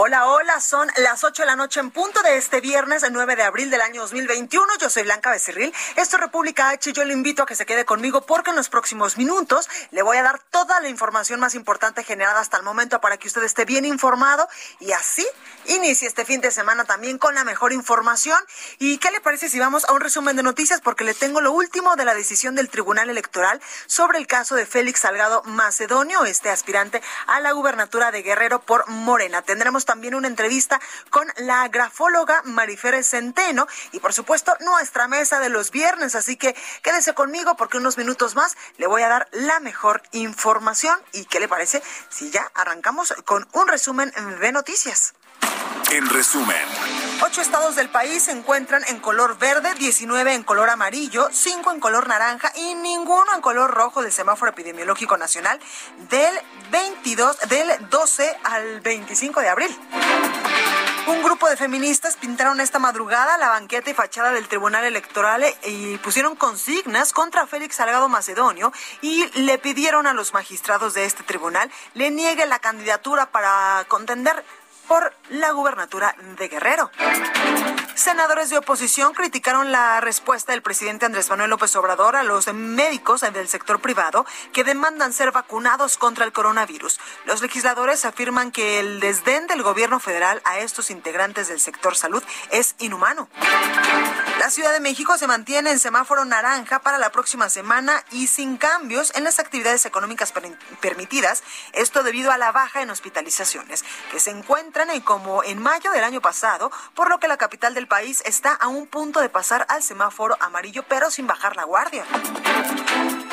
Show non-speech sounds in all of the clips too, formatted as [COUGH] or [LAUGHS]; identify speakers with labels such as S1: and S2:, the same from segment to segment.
S1: Hola, hola, son las 8 de la noche en punto de este viernes, el 9 de abril del año 2021. Yo soy Blanca Becerril, esto es República H y yo le invito a que se quede conmigo porque en los próximos minutos le voy a dar toda la información más importante generada hasta el momento para que usted esté bien informado y así inicie este fin de semana también con la mejor información. ¿Y qué le parece si vamos a un resumen de noticias? Porque le tengo lo último de la decisión del Tribunal Electoral sobre el caso de Félix Salgado Macedonio, este aspirante a la gubernatura de Guerrero por Morena. Tendremos también una entrevista con la grafóloga Marifer Centeno y por supuesto nuestra mesa de los viernes. Así que quédese conmigo porque unos minutos más le voy a dar la mejor información. ¿Y qué le parece si ya arrancamos con un resumen de noticias?
S2: En resumen.
S1: Ocho estados del país se encuentran en color verde, 19 en color amarillo, 5 en color naranja y ninguno en color rojo del semáforo epidemiológico nacional del 22, del 12 al 25 de abril. Un grupo de feministas pintaron esta madrugada la banqueta y fachada del Tribunal Electoral y pusieron consignas contra Félix Salgado Macedonio y le pidieron a los magistrados de este tribunal le niegue la candidatura para contender por la gubernatura de Guerrero. Senadores de oposición criticaron la respuesta del presidente Andrés Manuel López Obrador a los médicos del sector privado que demandan ser vacunados contra el coronavirus. Los legisladores afirman que el desdén del gobierno federal a estos integrantes del sector salud es inhumano. La Ciudad de México se mantiene en semáforo naranja para la próxima semana y sin cambios en las actividades económicas permitidas, esto debido a la baja en hospitalizaciones, que se encuentran en como en mayo del año pasado, por lo que la capital del país está a un punto de pasar al semáforo amarillo, pero sin bajar la guardia.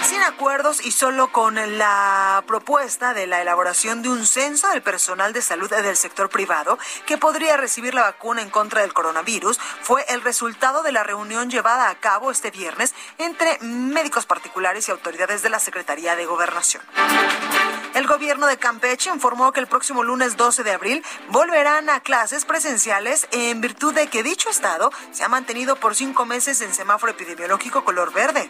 S1: Sin acuerdos y solo con la propuesta de la elaboración de un censo del personal de salud del sector privado que podría recibir la vacuna en contra del coronavirus, fue el resultado de la reunión llevada a cabo este viernes entre médicos particulares y autoridades de la Secretaría de Gobernación. El gobierno de Campeche informó que el próximo lunes 12 de abril volverán a clases presenciales en virtud de que dicho estado se ha mantenido por cinco meses en semáforo epidemiológico color verde.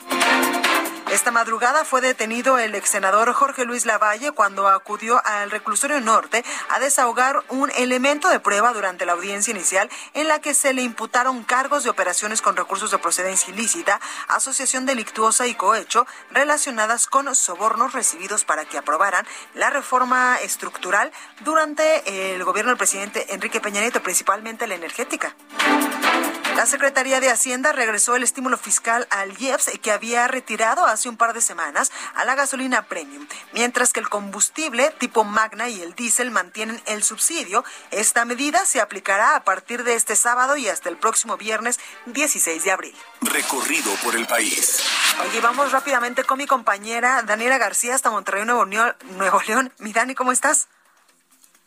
S1: Esta madrugada fue detenido el ex senador Jorge Luis Lavalle cuando acudió al reclusorio norte a desahogar un elemento de prueba durante la audiencia inicial en la que se le imputaron cargos de operaciones con recursos de procedencia ilícita, asociación delictuosa y cohecho relacionadas con sobornos recibidos para que aprobaran la reforma estructural durante el gobierno presidente Enrique Peña Nieto, principalmente la energética. La Secretaría de Hacienda regresó el estímulo fiscal al IEPS que había retirado hace un par de semanas a la gasolina premium, mientras que el combustible tipo Magna y el diésel mantienen el subsidio. Esta medida se aplicará a partir de este sábado y hasta el próximo viernes 16 de abril.
S2: Recorrido por el país.
S1: Oye, vamos rápidamente con mi compañera Daniela García hasta Monterrey, Nuevo León. Nuevo León. Mi Dani, ¿cómo estás?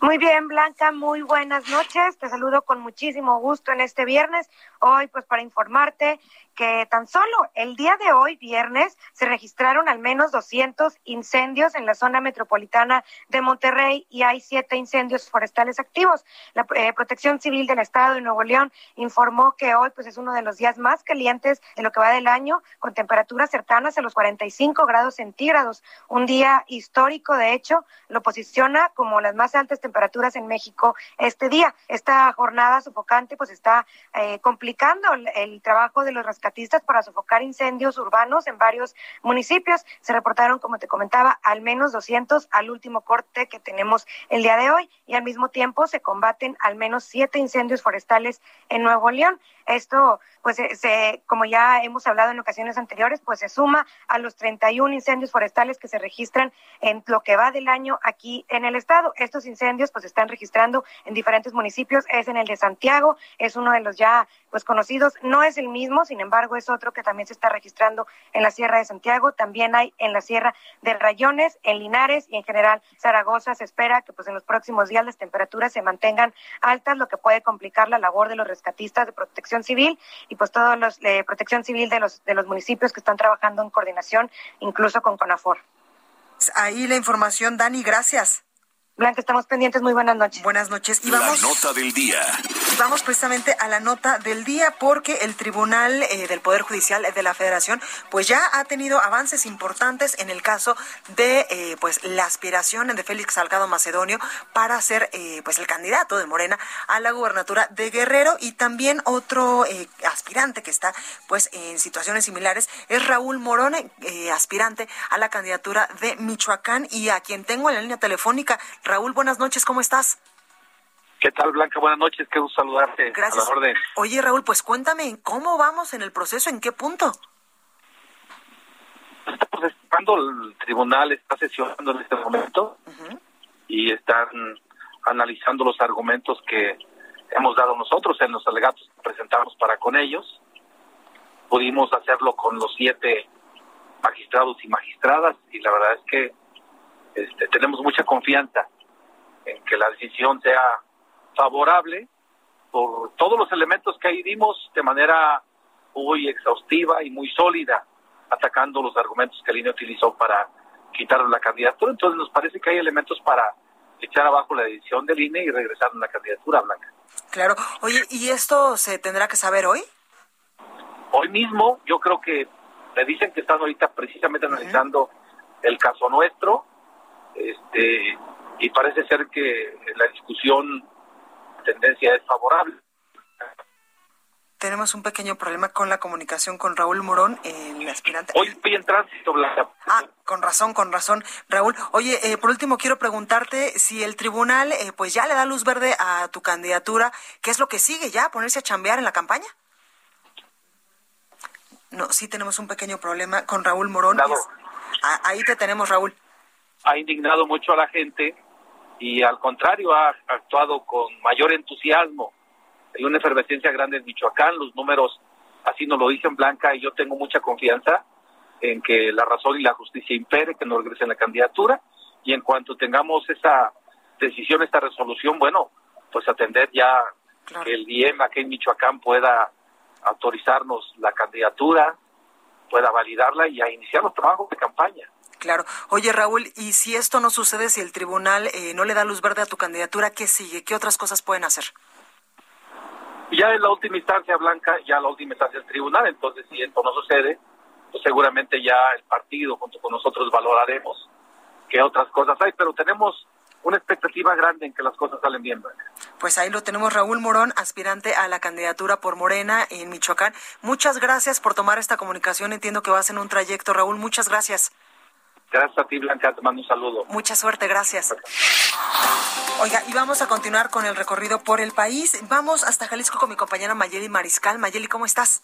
S3: Muy bien, Blanca, muy buenas noches. Te saludo con muchísimo gusto en este viernes. Hoy, pues, para informarte que tan solo el día de hoy, viernes, se registraron al menos 200 incendios en la zona metropolitana de Monterrey y hay siete incendios forestales activos. La eh, Protección Civil del Estado de Nuevo León informó que hoy pues es uno de los días más calientes de lo que va del año, con temperaturas cercanas a los 45 grados centígrados. Un día histórico, de hecho, lo posiciona como las más altas temperaturas en México este día. Esta jornada sofocante pues está eh, complicando el, el trabajo de los rescatistas para sofocar incendios urbanos en varios municipios. Se reportaron, como te comentaba, al menos 200 al último corte que tenemos el día de hoy y al mismo tiempo se combaten al menos siete incendios forestales en Nuevo León. Esto, pues, se, como ya hemos hablado en ocasiones anteriores, pues se suma a los 31 incendios forestales que se registran en lo que va del año aquí en el estado. Estos incendios, pues, están registrando en diferentes municipios. Es en el de Santiago, es uno de los ya, pues, conocidos. No es el mismo, sin embargo, es otro que también se está registrando en la Sierra de Santiago. También hay en la Sierra de Rayones, en Linares y en general Zaragoza. Se espera que, pues, en los próximos días las temperaturas se mantengan altas, lo que puede complicar la labor de los rescatistas de protección civil y pues todos los de protección civil de los de los municipios que están trabajando en coordinación, incluso con CONAFOR.
S1: Ahí la información, Dani, gracias.
S3: Blanca, estamos pendientes. Muy buenas noches.
S1: Buenas noches.
S2: Y vamos, la nota del día.
S1: Vamos precisamente a la nota del día porque el Tribunal eh, del Poder Judicial de la Federación pues ya ha tenido avances importantes en el caso de eh, pues la aspiración de Félix Salgado Macedonio para ser eh, pues el candidato de Morena a la gubernatura de Guerrero y también otro aspirante que está pues en situaciones similares es Raúl Morón, aspirante a la candidatura de Michoacán y a quien tengo en la línea telefónica Raúl, buenas noches, ¿cómo estás?
S4: ¿Qué tal, Blanca? Buenas noches, qué gusto saludarte.
S1: Gracias. A la orden. Oye, Raúl, pues cuéntame, ¿cómo vamos en el proceso? ¿En qué punto?
S4: Estamos esperando, el tribunal está sesionando en este momento y están analizando los argumentos que hemos dado nosotros en los alegatos que presentamos para con ellos. Pudimos hacerlo con los siete magistrados y magistradas y la verdad es que este, tenemos mucha confianza en que la decisión sea favorable por todos los elementos que ahí dimos de manera muy exhaustiva y muy sólida, atacando los argumentos que INE utilizó para quitar la candidatura. Entonces nos parece que hay elementos para echar abajo la decisión del INE y regresar a la candidatura blanca.
S1: Claro. Oye, ¿y esto se tendrá que saber hoy?
S4: Hoy mismo, yo creo que me dicen que están ahorita precisamente analizando el caso nuestro este y parece ser que la discusión tendencia es favorable.
S1: Tenemos un pequeño problema con la comunicación con Raúl Morón, el aspirante.
S4: Hoy estoy en tránsito, Blanca.
S1: Ah, con razón, con razón, Raúl. Oye, eh, por último quiero preguntarte si el tribunal eh, pues ya le da luz verde a tu candidatura, ¿qué es lo que sigue ya? ¿Ponerse a chambear en la campaña? No, sí tenemos un pequeño problema con Raúl Morón. ahí te tenemos, Raúl
S4: ha indignado mucho a la gente y al contrario ha actuado con mayor entusiasmo. Hay una efervescencia grande en Michoacán, los números así nos lo dicen Blanca y yo tengo mucha confianza en que la razón y la justicia impere, que no regresen la candidatura y en cuanto tengamos esa decisión, esta resolución, bueno, pues atender ya que el IEM aquí en Michoacán pueda autorizarnos la candidatura, pueda validarla y a iniciar los trabajos de campaña.
S1: Claro. Oye, Raúl, y si esto no sucede, si el tribunal eh, no le da luz verde a tu candidatura, ¿qué sigue? ¿Qué otras cosas pueden hacer?
S4: Ya en la última instancia, Blanca, ya la última instancia el tribunal, entonces si esto no sucede, pues seguramente ya el partido junto con nosotros valoraremos qué otras cosas hay, pero tenemos una expectativa grande en que las cosas salen bien.
S1: Pues ahí lo tenemos, Raúl Morón, aspirante a la candidatura por Morena en Michoacán. Muchas gracias por tomar esta comunicación. Entiendo que vas en un trayecto, Raúl. Muchas gracias.
S4: Gracias a ti, Blanca. Te mando un saludo.
S1: Mucha suerte, gracias. Oiga, y vamos a continuar con el recorrido por el país. Vamos hasta Jalisco con mi compañera Mayeli Mariscal. Mayeli, ¿cómo estás?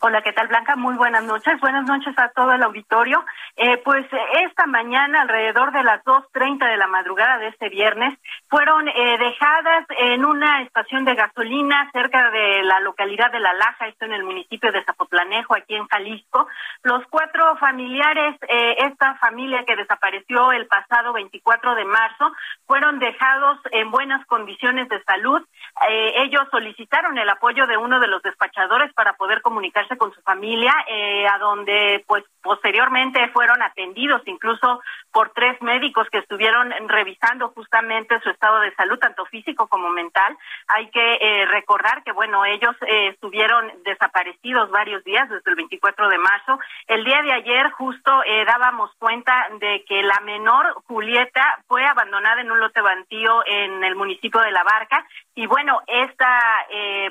S5: Hola, ¿qué tal Blanca? Muy buenas noches. Buenas noches a todo el auditorio. Eh, pues esta mañana, alrededor de las 2.30 de la madrugada de este viernes, fueron eh, dejadas en una estación de gasolina cerca de la localidad de La Laja, esto en el municipio de Zapotlanejo, aquí en Jalisco, los cuatro familiares, eh, esta familia que desapareció el pasado 24 de marzo, fueron dejados en buenas condiciones de salud. Ellos solicitaron el apoyo de uno de los despachadores para poder comunicarse con su familia, eh, a donde pues posteriormente fueron atendidos incluso por tres médicos que estuvieron revisando justamente su estado de salud, tanto físico como mental. Hay que eh, recordar que, bueno, ellos eh, estuvieron desaparecidos varios días desde el 24 de marzo. El día de ayer justo dábamos cuenta de que la menor, Julieta, fue abandonada en un lote bantío en el municipio de La Barca. Y bueno, esta,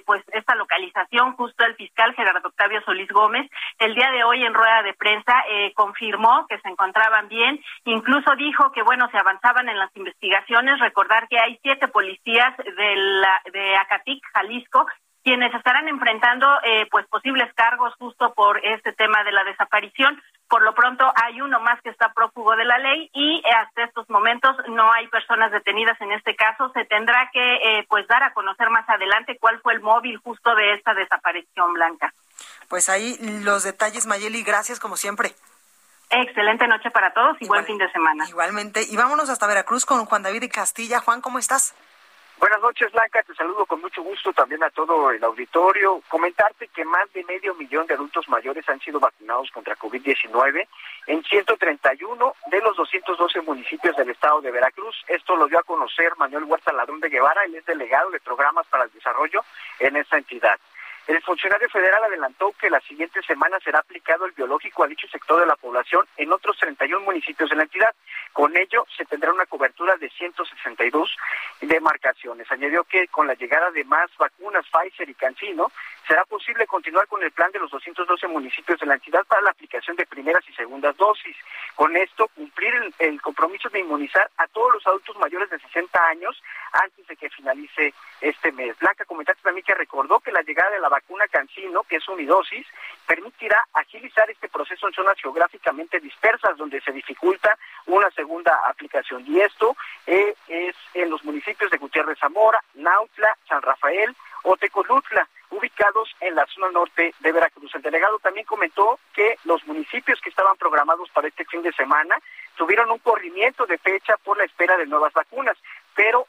S5: pues, esta localización, justo el fiscal Gerardo Octavio Solís Gómez, el día de hoy en rueda de prensa eh, confirmó que se encontraban bien, incluso dijo que bueno, se avanzaban en las investigaciones, recordar que hay siete policías de, la, de Acatic, Jalisco, quienes estarán enfrentando eh, pues posibles cargos justo por este tema de la desaparición. Por lo pronto hay uno más que está prófugo de la ley y hasta estos momentos no hay personas detenidas en este caso. Se tendrá que eh, pues dar a conocer más adelante cuál fue el móvil justo de esta desaparición blanca.
S1: Pues ahí los detalles, Mayeli, gracias como siempre.
S5: Excelente noche para todos y buen fin de semana.
S1: Igualmente. Y vámonos hasta Veracruz con Juan David y Castilla. Juan, ¿cómo estás?
S6: Buenas noches, Blanca. Te saludo con mucho gusto también a todo el auditorio. Comentarte que más de medio millón de adultos mayores han sido vacunados contra COVID-19 en 131 de los 212 municipios del estado de Veracruz. Esto lo dio a conocer Manuel Huerta Ladrón de Guevara, él es delegado de programas para el desarrollo en esta entidad. El funcionario federal adelantó que la siguiente semana será aplicado el biológico a dicho sector de la población en otros 31 municipios de la entidad. Con ello se tendrá una cobertura de 162 demarcaciones. Añadió que con la llegada de más vacunas Pfizer y CanSino será posible continuar con el plan de los 212 municipios de la entidad para la aplicación de primeras y segundas dosis. Con esto, cumplir el, compromiso de inmunizar a todos los adultos mayores de 60 años antes de que finalice este mes. Blanca, comentaste también que recordó que la llegada de la vacuna CanSino, que es unidosis, permitirá agilizar este proceso en zonas geográficamente dispersas donde se dificulta una segunda aplicación. Y esto eh, es en los municipios de Gutiérrez Zamora, Nautla, San Rafael o Tecolutla ubicados en la zona norte de Veracruz. El delegado también comentó que los municipios que estaban programados para este fin de semana tuvieron un corrimiento de fecha por la espera de nuevas vacunas,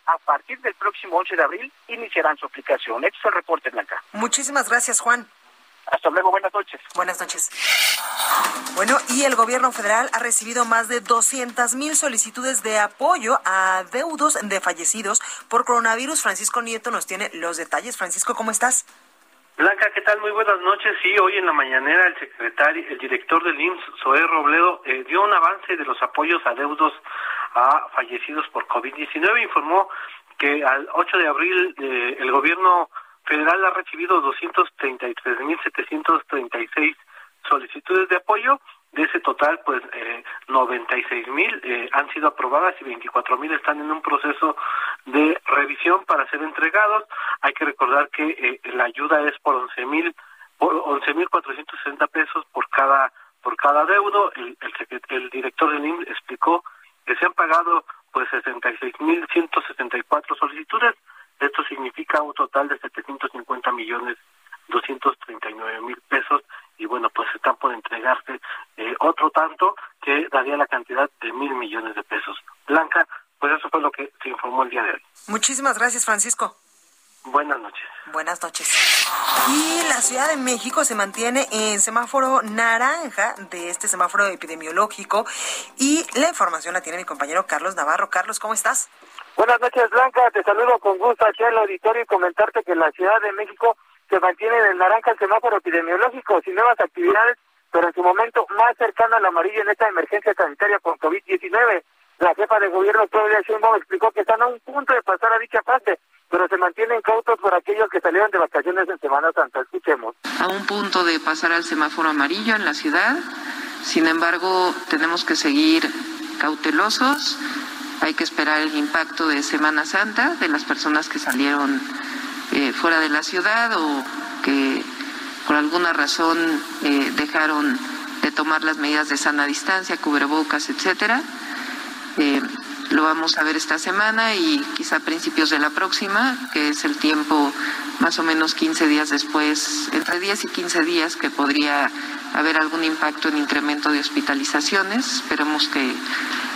S6: a partir del próximo 11 de abril iniciarán su aplicación. Este es el reporte, Blanca.
S1: Muchísimas gracias, Juan.
S6: Hasta luego, buenas noches.
S1: Buenas noches. Bueno, y el gobierno federal ha recibido más de 200 mil solicitudes de apoyo a deudos de fallecidos por coronavirus. Francisco Nieto nos tiene los detalles. Francisco, ¿cómo estás?
S7: Blanca, ¿qué tal? Muy buenas noches. Sí, hoy en la mañanera el secretario, el director del IMSS, Zoé Robledo, eh, dio un avance de los apoyos a deudos a fallecidos por COVID-19. Informó que al 8 de abril eh, el gobierno federal ha recibido 233.736 solicitudes de apoyo de ese total, pues eh, 96 mil eh, han sido aprobadas y 24 mil están en un proceso de revisión para ser entregados. Hay que recordar que eh, la ayuda es por 11 mil por 11 mil 460 pesos por cada por cada deudo. El, el, el director del IMSS explicó que se han pagado pues 66 mil 164 solicitudes. Esto significa un total de 750 millones 239 mil pesos y bueno, pues están por entregarse eh, otro tanto que daría la cantidad de mil millones de pesos. Blanca, pues eso fue lo que se informó el día de hoy.
S1: Muchísimas gracias, Francisco.
S7: Buenas noches.
S1: Buenas noches. Y la Ciudad de México se mantiene en semáforo naranja de este semáforo epidemiológico y la información la tiene mi compañero Carlos Navarro. Carlos, ¿cómo estás?
S6: Buenas noches, Blanca. Te saludo con gusto aquí al auditorio y comentarte que la Ciudad de México se mantiene en el naranja el semáforo epidemiológico sin nuevas actividades, pero en su momento más cercano al amarillo en esta emergencia sanitaria por COVID-19. La jefa de gobierno, Claudia Sheinbaum, explicó que están a un punto de pasar a dicha fase, pero se mantienen cautos por aquellos que salieron de vacaciones en Semana Santa. Escuchemos.
S8: A un punto de pasar al semáforo amarillo en la ciudad, sin embargo, tenemos que seguir cautelosos. Hay que esperar el impacto de Semana Santa de las personas que salieron eh, fuera de la ciudad o que por alguna razón eh, dejaron de tomar las medidas de sana distancia, cubrebocas, etcétera. Eh, lo vamos a ver esta semana y quizá principios de la próxima, que es el tiempo más o menos 15 días después, entre 10 y 15 días que podría haber algún impacto en incremento de hospitalizaciones. Esperemos que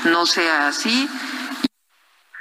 S8: no sea así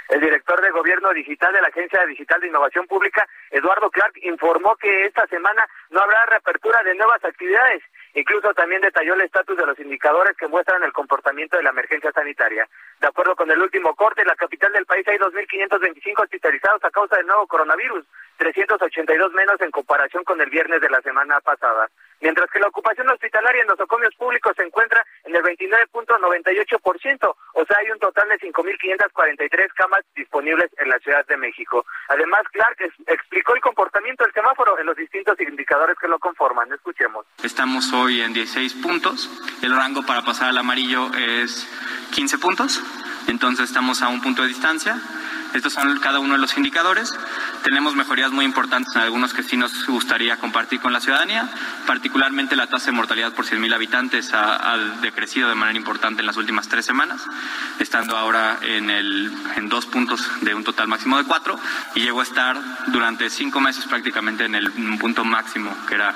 S6: el director de Gobierno Digital de la Agencia Digital de Innovación Pública, Eduardo Clark, informó que esta semana no habrá reapertura de nuevas actividades. Incluso también detalló el estatus de los indicadores que muestran el comportamiento de la emergencia sanitaria. De acuerdo con el último corte, en la capital del país hay 2.525 hospitalizados a causa del nuevo coronavirus, 382 menos en comparación con el viernes de la semana pasada mientras que la ocupación hospitalaria en los nosocomios públicos se encuentra en el 29.98%, o sea, hay un total de 5.543 camas disponibles en la Ciudad de México. Además, Clark explicó el comportamiento del semáforo en los distintos indicadores que lo conforman. Escuchemos.
S9: Estamos hoy en 16 puntos, el rango para pasar al amarillo es 15 puntos, entonces estamos a un punto de distancia. Estos son cada uno de los indicadores. Tenemos mejorías muy importantes en algunos que sí nos gustaría compartir con la ciudadanía. Particularmente la tasa de mortalidad por 100.000 habitantes ha, ha, decrecido de manera importante en las últimas tres semanas, estando ahora en, el, en dos puntos de un total máximo de cuatro y llegó a estar durante cinco meses prácticamente en el punto máximo que era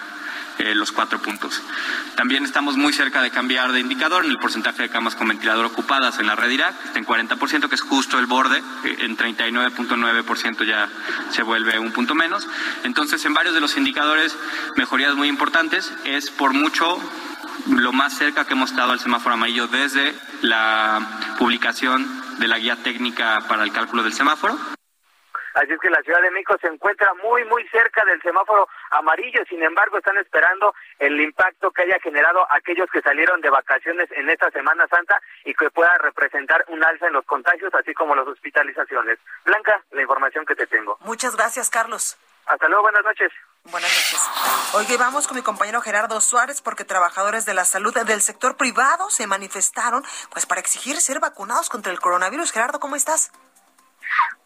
S9: eh, los cuatro puntos. También estamos muy cerca de cambiar de indicador en el porcentaje de camas con ventilador ocupadas en la red IRAC, está en 40%, que es justo el borde, eh, en 39.9% ya se vuelve un punto menos. Entonces, en varios de los indicadores, mejorías muy importantes, es por mucho lo más cerca que hemos estado al semáforo amarillo desde la publicación de la guía técnica para el cálculo del semáforo.
S10: Así es que la Ciudad de México se encuentra muy, muy cerca del semáforo amarillo. Sin embargo, están esperando el impacto que haya generado aquellos que salieron de vacaciones en esta Semana Santa y que pueda representar un alza en los contagios, así como las hospitalizaciones. Blanca, la información que te tengo.
S1: Muchas gracias, Carlos.
S10: Hasta luego, buenas noches.
S1: Buenas noches. Oye, vamos con mi compañero Gerardo Suárez porque trabajadores de la salud del sector privado se manifestaron pues para exigir ser vacunados contra el coronavirus. Gerardo, ¿cómo estás?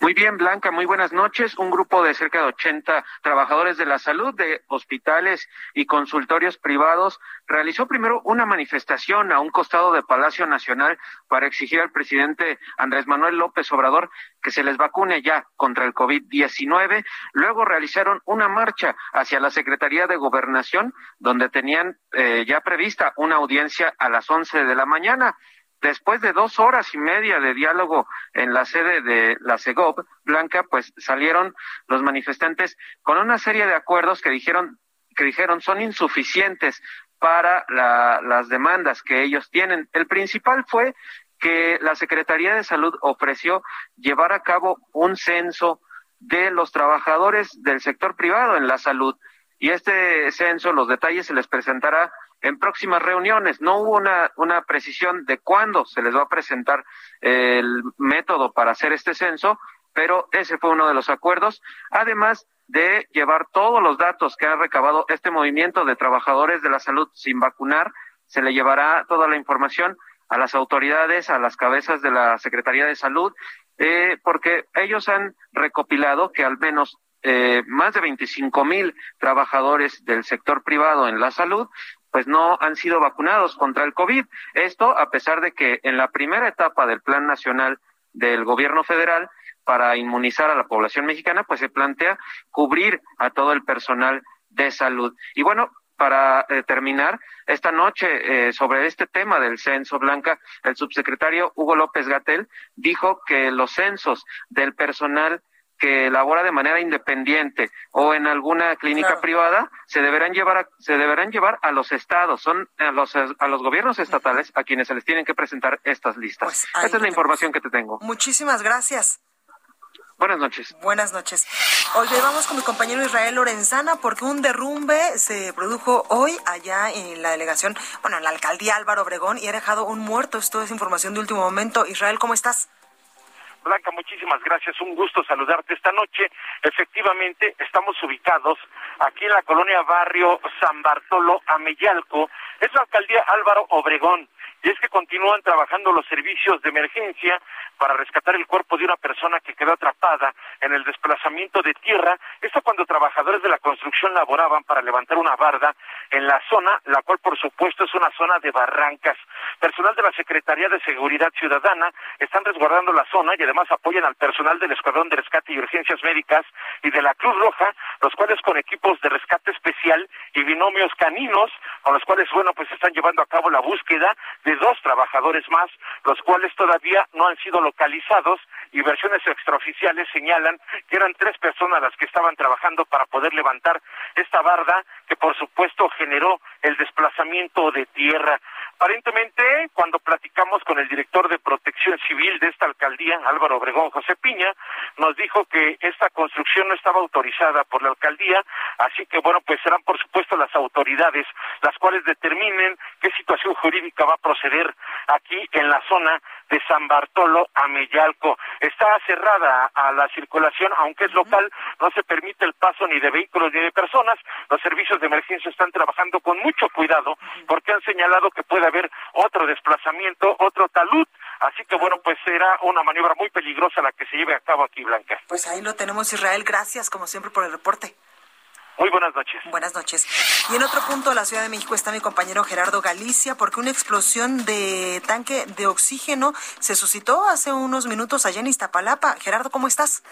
S11: Muy bien, Blanca, muy buenas noches. Un grupo de cerca de 80 trabajadores de la salud de hospitales y consultorios privados realizó primero una manifestación a un costado de Palacio Nacional para exigir al presidente Andrés Manuel López Obrador que se les vacune ya contra el COVID-19. Luego realizaron una marcha hacia la Secretaría de Gobernación, donde tenían eh, ya prevista una audiencia a las 11 de la mañana. Después de dos horas y media de diálogo en la sede de la CEGOP, Blanca, pues salieron los manifestantes con una serie de acuerdos que dijeron que dijeron son insuficientes para la, las demandas que ellos tienen. El principal fue que la Secretaría de Salud ofreció llevar a cabo un censo de los trabajadores del sector privado en la salud. Y este censo, los detalles se les presentará en próximas reuniones. No hubo una, una precisión de cuándo se les va a presentar el método para hacer este censo, pero ese fue uno de los acuerdos, además de llevar todos los datos que ha recabado este movimiento de trabajadores de la salud sin vacunar, se le llevará toda la información a las autoridades, a las cabezas de la Secretaría de Salud, eh, porque ellos han recopilado que al menos eh, más de 25 mil trabajadores del sector privado en la salud pues no han sido vacunados contra el COVID. Esto a pesar de que en la primera etapa del Plan Nacional del Gobierno Federal para inmunizar a la población mexicana, pues se plantea cubrir a todo el personal de salud. Y bueno, para eh, terminar, esta noche eh, sobre este tema del censo blanca, el subsecretario Hugo López Gatel dijo que los censos del personal que labora de manera independiente o en alguna clínica privada se deberán llevar a, se deberán llevar a los estados son a los a los gobiernos estatales a quienes se les tienen que presentar estas listas
S1: Pues
S11: esta es la información que te tengo
S1: Muchísimas gracias.
S11: buenas noches
S1: Buenas noches. Oye, vamos con mi compañero Israel Lorenzana porque un derrumbe se produjo hoy allá en la delegación, bueno, en la alcaldía Álvaro Obregón y ha dejado un muerto. Esto es información de último momento. Israel, ¿cómo estás?
S10: Blanca, muchísimas gracias. Un gusto saludarte esta noche. Efectivamente, estamos ubicados aquí en la colonia Barrio San Bartolo, Ameyalco. Es la alcaldía Álvaro Obregón. Y es que continúan trabajando los servicios de emergencia para rescatar el cuerpo de una persona que quedó atrapada en el desplazamiento de tierra. Esto cuando trabajadores de la construcción laboraban para levantar una barda en la zona, la cual por supuesto es una zona de barrancas. Personal de la Secretaría de Seguridad Ciudadana están resguardando la zona y además apoyan al personal del Escuadrón de Rescate y Urgencias Médicas y de la Cruz Roja, los cuales con equipos de rescate especial y binomios caninos, con los cuales, bueno, pues están llevando a cabo la búsqueda de dos trabajadores más, los cuales todavía no han sido localizados y versiones extraoficiales señalan que eran tres personas las que estaban trabajando para poder levantar esta barda que por supuesto generó el desplazamiento de tierra. Aparentemente, cuando platicamos con el director de protección civil de esta alcaldía, Álvaro Obregón José Piña, nos dijo que esta construcción no estaba autorizada por la alcaldía, así que bueno, pues serán por supuesto las autoridades las cuales determinen qué situación jurídica va a proceder aquí en la zona de San Bartolo a Meyalco. Está cerrada a la circulación, aunque es local, no se permite el paso ni de vehículos ni de personas. Los servicios de emergencia están trabajando con mucho cuidado porque han señalado que puede haber otro desplazamiento, otro talud
S12: Así que bueno, pues será una maniobra muy peligrosa la que se lleve a cabo aquí, Blanca.
S1: Pues ahí lo tenemos, Israel. Gracias, como siempre, por el reporte.
S12: Muy buenas noches.
S1: Buenas noches. Y en otro punto de la Ciudad de México está mi compañero Gerardo Galicia, porque una explosión de tanque de oxígeno se suscitó hace unos minutos allá en Iztapalapa. Gerardo, ¿cómo estás?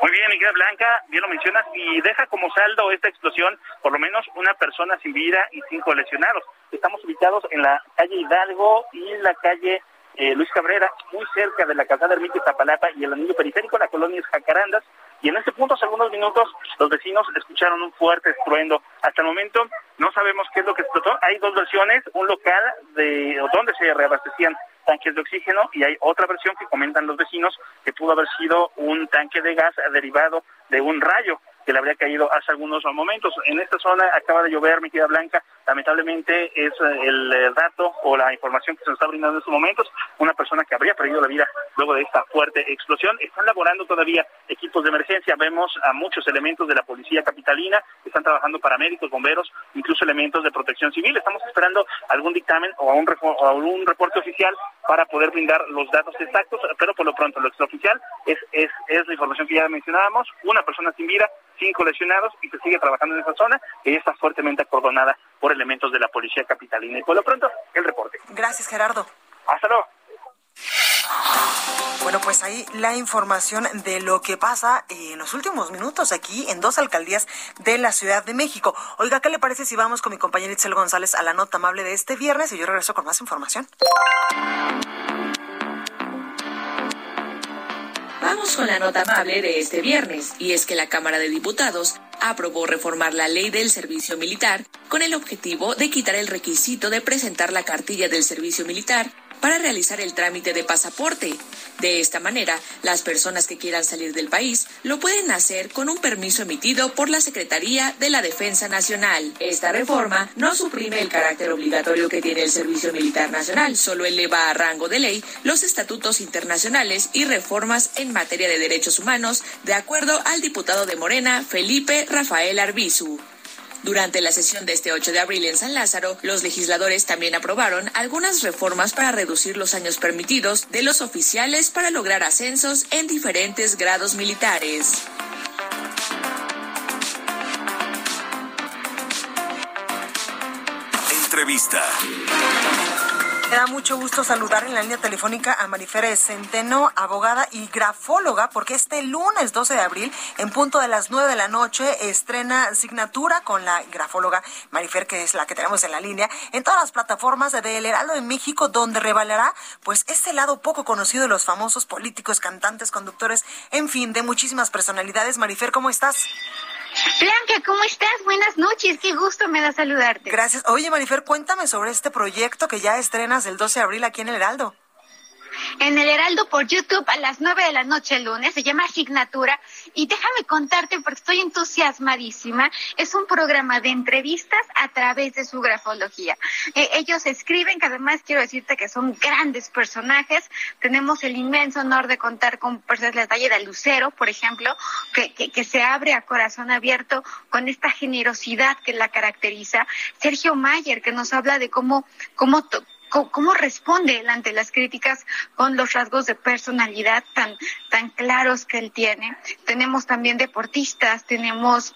S13: Muy bien, Miguel Blanca, bien lo mencionas, y deja como saldo esta explosión por lo menos una persona sin vida y cinco lesionados. Estamos ubicados en la calle Hidalgo y la calle eh, Luis Cabrera, muy cerca de la calzada Ermita Iztapalapa y el anillo periférico, la colonia es Jacarandas, y en este punto, hace algunos minutos, los vecinos escucharon un fuerte estruendo. Hasta el momento no sabemos qué es lo que explotó. Hay dos versiones, un local de donde se reabastecían tanques de oxígeno y hay otra versión que comentan los vecinos que pudo haber sido un tanque de gas derivado de un rayo que le habría caído hace algunos momentos. En esta zona acaba de llover, mi querida Blanca, lamentablemente es eh, el dato o la información que se nos está brindando en estos momentos, una persona que habría perdido la vida luego de esta fuerte explosión. Están laborando todavía equipos de emergencia, vemos a muchos elementos de la policía capitalina, están trabajando paramédicos, bomberos, incluso elementos de protección civil. Estamos esperando algún dictamen o un, o algún reporte oficial para poder brindar los datos exactos, pero por lo pronto lo extraoficial es, es, es la información que ya mencionábamos, una persona sin vida, cinco lesionados y se sigue trabajando en esa zona que está fuertemente acordonada por elementos de la policía capitalina. Y por lo pronto, el reporte.
S1: Gracias, Gerardo.
S13: Hasta luego.
S1: Bueno, pues ahí la información de lo que pasa en los últimos minutos aquí en dos alcaldías de la Ciudad de México. Oiga, ¿qué le parece si vamos con mi compañera Itzel González a la nota amable de este viernes y yo regreso con más información?
S14: Vamos con la nota amable de este viernes, y es que la Cámara de Diputados aprobó reformar la ley del servicio militar con el objetivo de quitar el requisito de presentar la cartilla del servicio militar para realizar el trámite de pasaporte. De esta manera, las personas que quieran salir del país lo pueden hacer con un permiso emitido por la Secretaría de la Defensa Nacional. Esta reforma no suprime el carácter obligatorio que tiene el Servicio Militar Nacional, solo eleva a rango de ley los estatutos internacionales y reformas en materia de derechos humanos, de acuerdo al diputado de Morena, Felipe Rafael Arbizu. Durante la sesión de este 8 de abril en San Lázaro, los legisladores también aprobaron algunas reformas para reducir los años permitidos de los oficiales para lograr ascensos en diferentes grados militares.
S2: Entrevista.
S1: Me da mucho gusto saludar en la línea telefónica a Marifera Centeno, abogada y grafóloga, porque este lunes 12 de abril, en punto de las 9 de la noche, estrena asignatura con la grafóloga Marifer, que es la que tenemos en la línea, en todas las plataformas de El Heraldo de México, donde revelará pues este lado poco conocido de los famosos políticos, cantantes, conductores, en fin, de muchísimas personalidades. Marifer, ¿cómo estás?
S15: Blanca, ¿cómo estás? Buenas noches, qué gusto me da saludarte.
S1: Gracias. Oye, Marifer, cuéntame sobre este proyecto que ya estrenas el 12 de abril aquí en El Heraldo
S15: en el Heraldo por YouTube a las 9 de la noche el lunes. Se llama Asignatura. Y déjame contarte, porque estoy entusiasmadísima, es un programa de entrevistas a través de su grafología. Eh, ellos escriben, que además quiero decirte que son grandes personajes. Tenemos el inmenso honor de contar con personas de la talla de Lucero, por ejemplo, que, que, se abre a corazón abierto con esta generosidad que la caracteriza. Sergio Mayer, que nos habla de cómo, cómo cómo responde ante las críticas con los rasgos de personalidad tan, tan claros que él tiene. Tenemos también deportistas, tenemos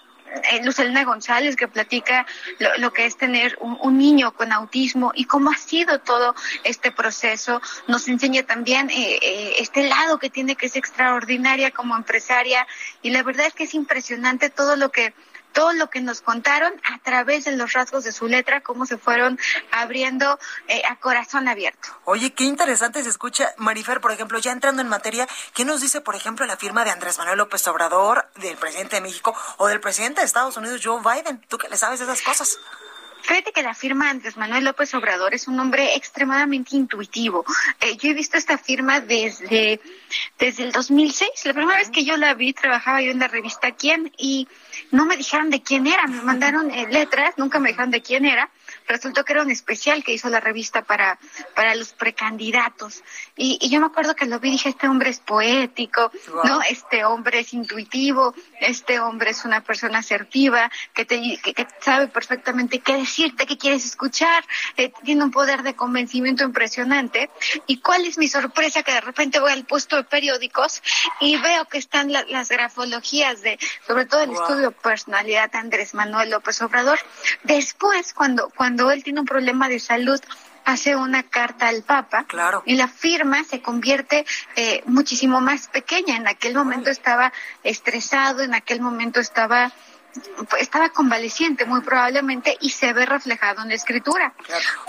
S15: eh, Luz Elena González que platica lo, que es tener un, niño con autismo y cómo ha sido todo este proceso. Nos enseña también eh, eh, este lado que tiene que ser extraordinaria como empresaria y la verdad es que es impresionante todo lo que todo lo que nos contaron a través de los rasgos de su letra, cómo se fueron abriendo eh, a corazón abierto.
S1: Oye, qué interesante se escucha, Marifer, por ejemplo, ya entrando en materia, ¿qué nos dice, por ejemplo, la firma de Andrés Manuel López Obrador, del presidente de México o del presidente de Estados Unidos, Joe Biden? ¿Tú qué le sabes de esas cosas?
S15: Fíjate que la firma Andrés Manuel López Obrador es un hombre extremadamente intuitivo. Eh, yo he visto esta firma desde, desde el 2006. La primera vez que yo la vi, trabajaba yo en la revista Quién y no me dijeron de quién era. Me mandaron eh, letras, nunca me dijeron de quién era resultó que era un especial que hizo la revista para, para los precandidatos. Y, y yo me acuerdo que lo vi y dije, este hombre es poético, ¿no? Este hombre es intuitivo, este hombre es una persona asertiva, que, te, que, sabe perfectamente qué decirte, qué quieres escuchar, eh, tiene un poder de convencimiento impresionante. ¿Y cuál es mi sorpresa? Que de repente voy al puesto de periódicos y veo que están las grafologías de, sobre todo el estudio personalidad de Andrés Manuel López Obrador. Después, cuando, cuando él tiene un problema de salud, hace una carta al Papa
S1: claro.
S15: y la firma se convierte eh, muchísimo más pequeña. En aquel momento estaba estresado, en aquel momento estaba estaba convaleciente muy probablemente y se ve reflejado en la escritura.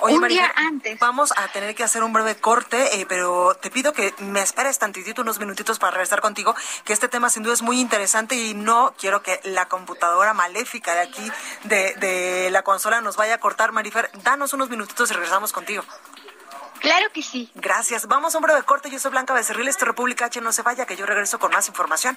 S15: un día antes.
S1: Vamos a tener que hacer un breve corte, eh, pero te pido que me esperes tantitito, unos minutitos para regresar contigo, que este tema sin duda es muy interesante y no quiero que la computadora maléfica de aquí, de, de la consola, nos vaya a cortar. Marifer, danos unos minutitos y regresamos contigo.
S15: Claro que sí.
S1: Gracias. Vamos a un breve corte. Yo soy Blanca Becerril, esto República H. No se vaya, que yo regreso con más información.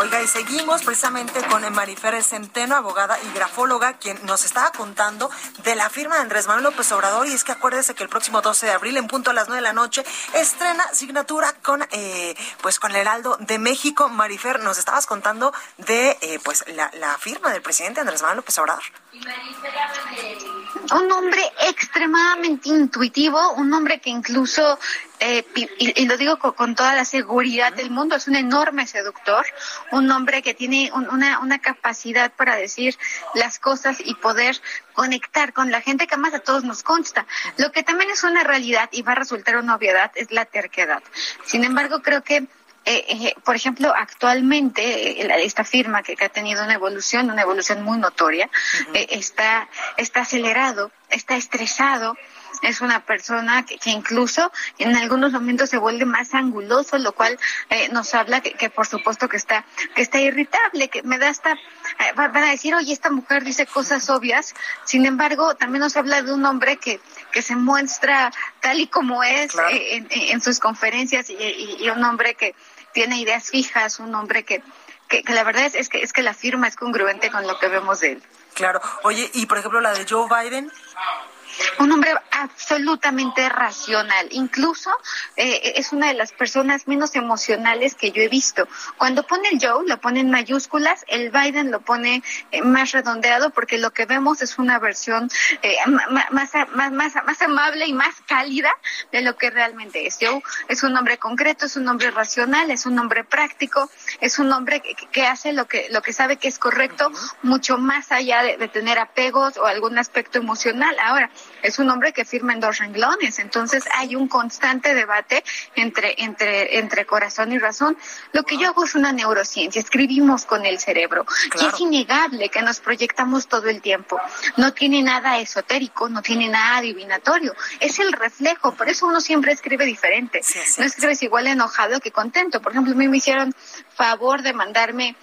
S1: Oiga, y seguimos precisamente con Marifer Centeno, abogada y grafóloga, quien nos estaba contando de la firma de Andrés Manuel López Obrador. Y es que acuérdese que el próximo 12 de abril, en punto a las 9 de la noche, estrena signatura con, eh, pues, con el Heraldo de México. Marifer, nos estabas contando de eh, pues la, la firma del presidente Andrés Manuel López Obrador.
S15: Un hombre extremadamente intuitivo, un hombre que incluso eh, y, lo digo con, toda la seguridad del mundo, es un enorme seductor, un hombre que tiene una, una capacidad para decir las cosas y poder conectar con la gente que más a todos nos consta. Lo que también es una realidad y va a resultar una obviedad es la terquedad. Sin embargo, creo que eh, eh, por ejemplo, actualmente esta firma que, ha tenido una evolución, una evolución muy notoria, está, está acelerado, está estresado, es una persona que, incluso en algunos momentos se vuelve más anguloso, lo cual eh, nos habla que, por supuesto que está que está irritable, que me da hasta eh, van a decir, oye, esta mujer dice cosas obvias, sin embargo, también nos habla de un hombre que, que se muestra tal y como es eh, en, sus conferencias y, un hombre que tiene ideas fijas, un hombre que, que, la verdad es, es, que, es que la firma es congruente con lo que vemos de él.
S1: Claro. Oye, y por ejemplo la de Joe Biden
S15: un hombre absolutamente racional. Incluso eh, es una de las personas menos emocionales que yo he visto. Cuando pone el Joe, lo pone en mayúsculas, el Biden lo pone eh, más redondeado porque lo que vemos es una versión eh, más, más, más, más amable y más cálida de lo que realmente es. Joe es un hombre concreto, es un hombre racional, es un hombre práctico, es un hombre que, hace lo que, lo que sabe que es correcto, mucho más allá de tener apegos o algún aspecto emocional. Ahora, es un hombre que firma en dos renglones, entonces hay un constante debate entre, entre, entre corazón y razón. Lo que yo hago es una neurociencia, escribimos con el cerebro y es innegable que nos proyectamos todo el tiempo. No tiene nada esotérico, no tiene nada adivinatorio, es el reflejo, por eso uno siempre escribe diferente. no escribes igual enojado que contento. Por ejemplo, a mí me hicieron favor de mandarme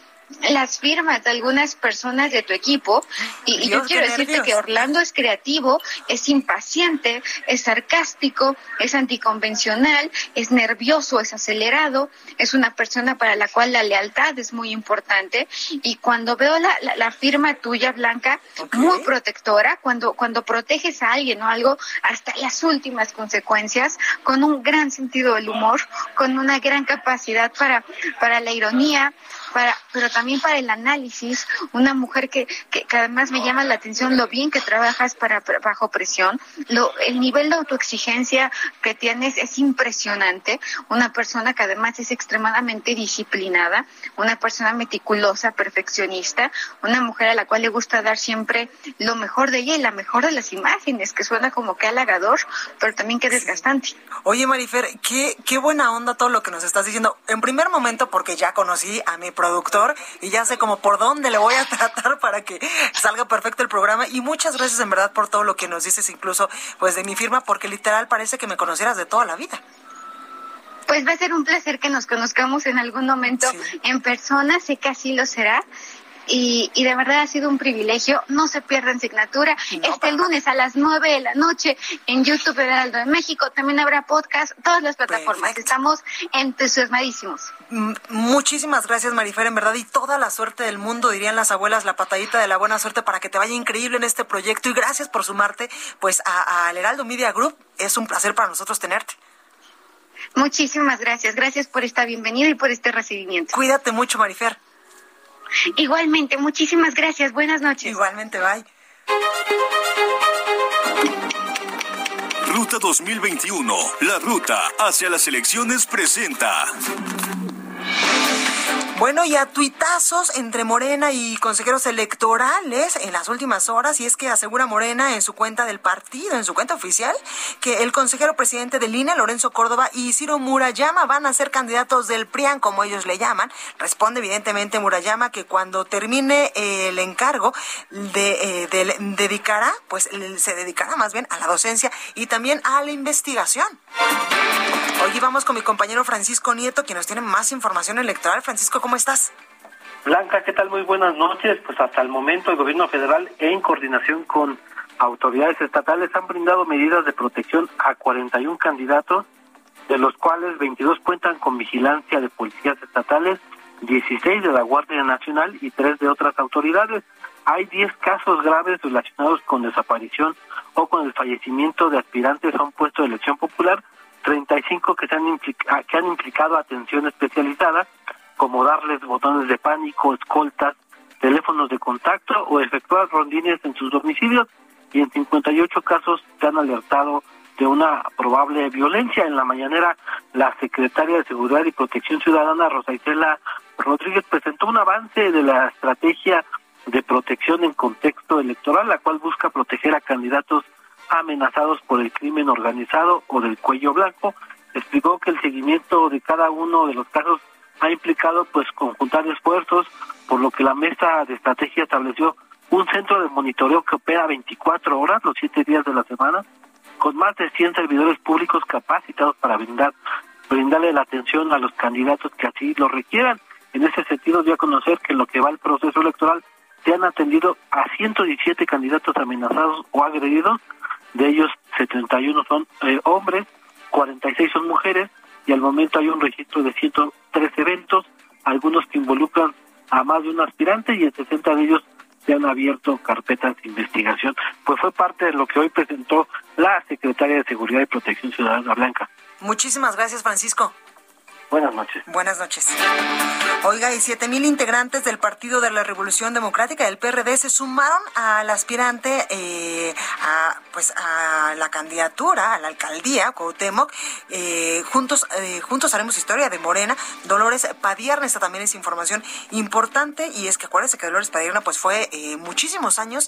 S15: las firmas de algunas personas de tu equipo. Y, yo quiero decirte que Orlando es creativo, es impaciente, es sarcástico, es anticonvencional, es nervioso, es acelerado, es una persona para la cual la lealtad es muy importante. Y cuando veo la, la, firma tuya, Blanca, muy protectora, cuando, cuando proteges a alguien o algo hasta las últimas consecuencias, con un gran sentido del humor, con una gran capacidad para, para la ironía, para, pero también para el análisis, una mujer que, que, además me llama la atención lo bien que trabajas para, bajo presión, lo, el nivel de autoexigencia que tienes es impresionante, una persona que además es extremadamente disciplinada, una persona meticulosa, perfeccionista, una mujer a la cual le gusta dar siempre lo mejor de ella y la mejor de las imágenes, que suena como que halagador, pero también que desgastante.
S1: Oye, Marifer, qué, qué buena onda todo lo que nos estás diciendo. En primer momento, porque ya conocí a mi productor y ya sé como por dónde le voy a [LAUGHS] tratar para que salga perfecto el programa. Y muchas gracias en verdad por todo lo que nos dices, incluso pues de mi firma, porque literal parece que me conocieras de toda la vida.
S15: Pues va a ser un placer que nos conozcamos en algún momento en persona, sé que así lo será y, y, de verdad ha sido un privilegio. No se pierdan Signatura. este lunes a las 9 de la noche en YouTube Heraldo de México. También habrá podcast, todas las plataformas. Estamos entusiasmadísimos.
S1: muchísimas gracias, Marifer, en verdad. Y toda la suerte del mundo, dirían las abuelas, la patadita de la buena suerte para que te vaya increíble en este proyecto. Y gracias por sumarte pues al Heraldo Media Group. Es un placer para nosotros tenerte.
S15: Muchísimas gracias. Gracias por esta bienvenida y por este recibimiento.
S1: Cuídate mucho, Marifer.
S15: Igualmente, muchísimas gracias. Buenas noches.
S1: Igualmente, bye.
S2: Ruta 2021, la ruta hacia las elecciones presenta.
S1: Bueno, y a tuitazos entre Morena y consejeros electorales en las últimas horas, y es que asegura Morena en su cuenta del partido, en su cuenta oficial, que el consejero presidente del INE, Lorenzo Córdoba, y Ciro Murayama van a ser candidatos del PRIAN, como ellos le llaman. Responde evidentemente Murayama que cuando termine el encargo de, eh, dedicará, pues se dedicará más bien a la docencia y también a la investigación. Hoy vamos con mi compañero Francisco Nieto, quien nos tiene más información electoral. Francisco, ¿cómo estás?
S7: Blanca, ¿qué tal? Muy buenas noches. Pues hasta el momento el gobierno federal, en coordinación con autoridades estatales, han brindado medidas de protección a 41 candidatos, de los cuales 22 cuentan con vigilancia de policías estatales, 16 de la Guardia Nacional y 3 de otras autoridades. Hay 10 casos graves relacionados con desaparición o con el fallecimiento de aspirantes a un puesto de elección popular, 35 que, se han, que han implicado atención especializada, como darles botones de pánico, escoltas, teléfonos de contacto o efectuar rondines en sus domicilios y en 58 casos se han alertado de una probable violencia. En la mañanera, la secretaria de Seguridad y Protección Ciudadana, Rosa Isela Rodríguez, presentó un avance de la estrategia de protección en contexto electoral, la cual busca proteger a candidatos amenazados por el crimen organizado o del cuello blanco. Explicó que el seguimiento de cada uno de los casos ha implicado pues conjuntar esfuerzos, por lo que la mesa de estrategia estableció un centro de monitoreo que opera 24 horas los 7 días de la semana, con más de 100 servidores públicos capacitados para brindar brindarle la atención a los candidatos que así lo requieran. En ese sentido, dio a conocer que en lo que va el proceso electoral se han atendido a 117 candidatos amenazados o agredidos de ellos 71 son eh, hombres, 46 son mujeres y al momento hay un registro de 103 eventos, algunos que involucran a más de un aspirante y en 60 de ellos se han abierto carpetas de investigación. Pues fue parte de lo que hoy presentó la Secretaria de Seguridad y Protección Ciudadana Blanca.
S1: Muchísimas gracias, Francisco.
S7: Buenas noches.
S1: Buenas noches. Oiga, y siete mil integrantes del Partido de la Revolución Democrática del PRD se sumaron al aspirante eh, a, pues a la candidatura a la alcaldía Cuauhtémoc. Eh, juntos, eh, juntos haremos historia de Morena. Dolores Padierna, esta también es información importante y es que acuérdense que Dolores Padierna pues fue muchísimos años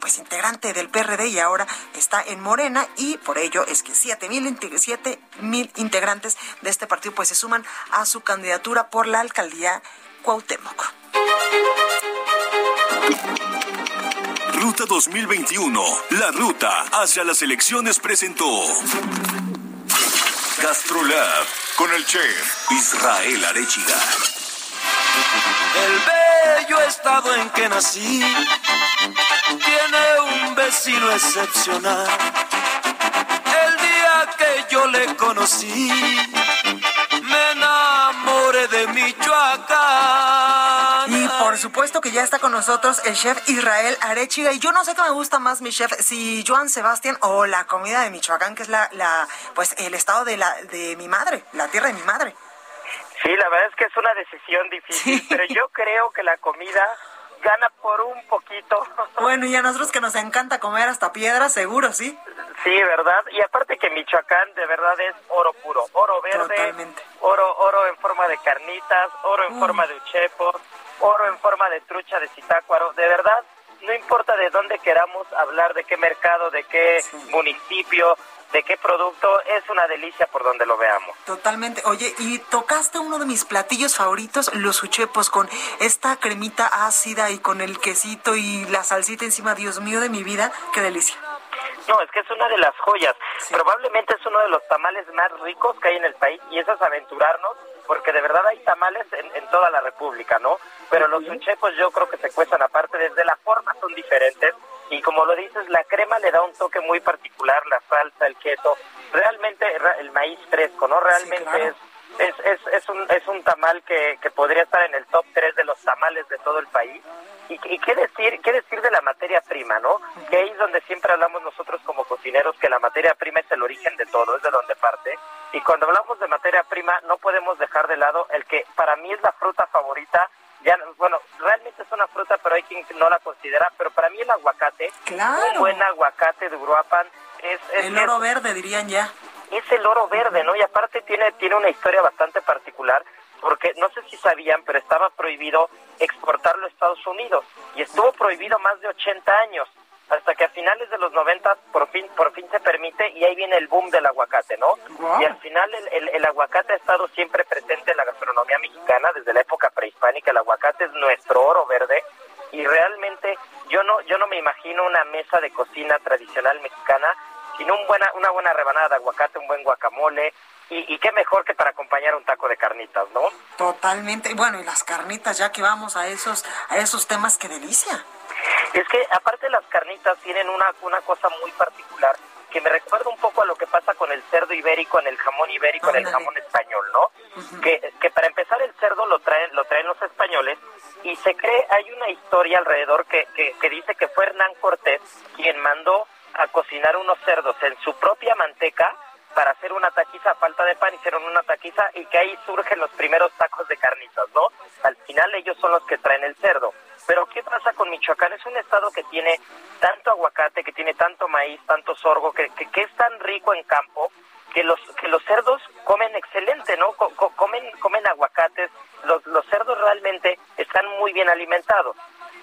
S1: pues integrante del PRD y ahora está en Morena y por ello es que siete mil siete mil integrantes de este partido pues se suman a su candidatura por la alcaldía Cuauhtémoc.
S2: Ruta 2021, la ruta hacia las elecciones presentó Gastrolab con el chef Israel Arechiga.
S16: El bello estado en que nací tiene un vecino excepcional. El día que yo le conocí
S1: supuesto que ya está con nosotros el chef Israel Arechiga. Y yo no sé qué me gusta más, mi chef, si Joan Sebastián o la comida de Michoacán, que es la, la pues el estado de, la, de mi madre, la tierra de mi madre.
S17: Sí, la verdad es que es una decisión difícil, pero yo creo que la comida gana por un poquito. [LAUGHS]
S1: Bueno, y a nosotros que nos encanta comer hasta piedra, seguro, ¿sí?
S17: Sí, ¿verdad? Y aparte que Michoacán de verdad es oro puro, oro verde, oro oro en forma de carnitas, oro en forma de uchepos, oro en forma de trucha de citácuaro, de verdad no importa de dónde queramos hablar, de qué mercado, de qué municipio, de qué producto, es una delicia por donde lo veamos.
S1: Totalmente. Oye, y tocaste uno de mis platillos favoritos, los uchepos, con esta cremita ácida y con el quesito y la salsita encima. Dios mío de mi vida, qué delicia.
S17: No, es que es una de las joyas. Probablemente es uno de los tamales más ricos que hay en el país y eso es aventurarnos porque de verdad hay tamales en, toda la República, ¿no? Pero los uchepos yo creo que se cuestan aparte, desde la forma son diferentes y como lo dices, la crema le da un toque muy particular, la salsa, el queso, realmente el maíz fresco, ¿no? Realmente es es, es, es, un, es un tamal que, que podría estar en el top 3 de los tamales de todo el país. Y, y, qué decir qué decir de la materia prima, ¿no? Que ahí es donde siempre hablamos nosotros como cocineros que la materia prima es el origen de todo, es de donde parte. Y cuando hablamos de materia prima no podemos dejar de lado el que para mí es la fruta favorita. Ya, bueno, realmente es una fruta, pero hay quien no la considera. Pero para mí el aguacate, un buen aguacate de Uruapan es, es
S1: el oro verde dirían ya
S17: es el oro verde, ¿no? Y aparte tiene, tiene una historia bastante particular, porque no sé si sabían, pero estaba prohibido exportarlo a Estados Unidos y estuvo prohibido más de 80 años hasta que a finales de los 90 por fin por fin se permite y ahí viene el boom del aguacate, ¿no? Y al final el, el, aguacate ha estado siempre presente en la gastronomía mexicana desde la época prehispánica. El aguacate es nuestro oro verde y realmente yo no yo no me imagino una mesa de cocina tradicional mexicana sino un buena, una buena rebanada de aguacate, un buen guacamole, y, y, qué mejor que para acompañar un taco de carnitas, ¿no?
S1: Totalmente. Bueno, y las carnitas, ya que vamos a esos, a esos temas, qué delicia.
S17: Es que aparte las carnitas tienen una, una cosa muy particular que me recuerda un poco a lo que pasa con el cerdo ibérico, en el jamón ibérico, en el jamón español, ¿no? que, que para empezar el cerdo lo traen, lo traen los españoles y se cree, hay una historia alrededor que, que, que dice que fue Hernán Cortés quien mandó a cocinar unos cerdos en su propia manteca para hacer una taquiza a falta de pan, hicieron una taquiza y que ahí surgen los primeros tacos de carnitas, ¿no? Al final ellos son los que traen el cerdo. Pero ¿qué pasa con Michoacán? Es un estado que tiene tanto aguacate, que tiene tanto maíz, tanto sorgo, que, que, es tan rico en campo, que los, que los cerdos comen excelente, ¿no? comen, comen aguacates, los, los cerdos realmente están muy bien alimentados.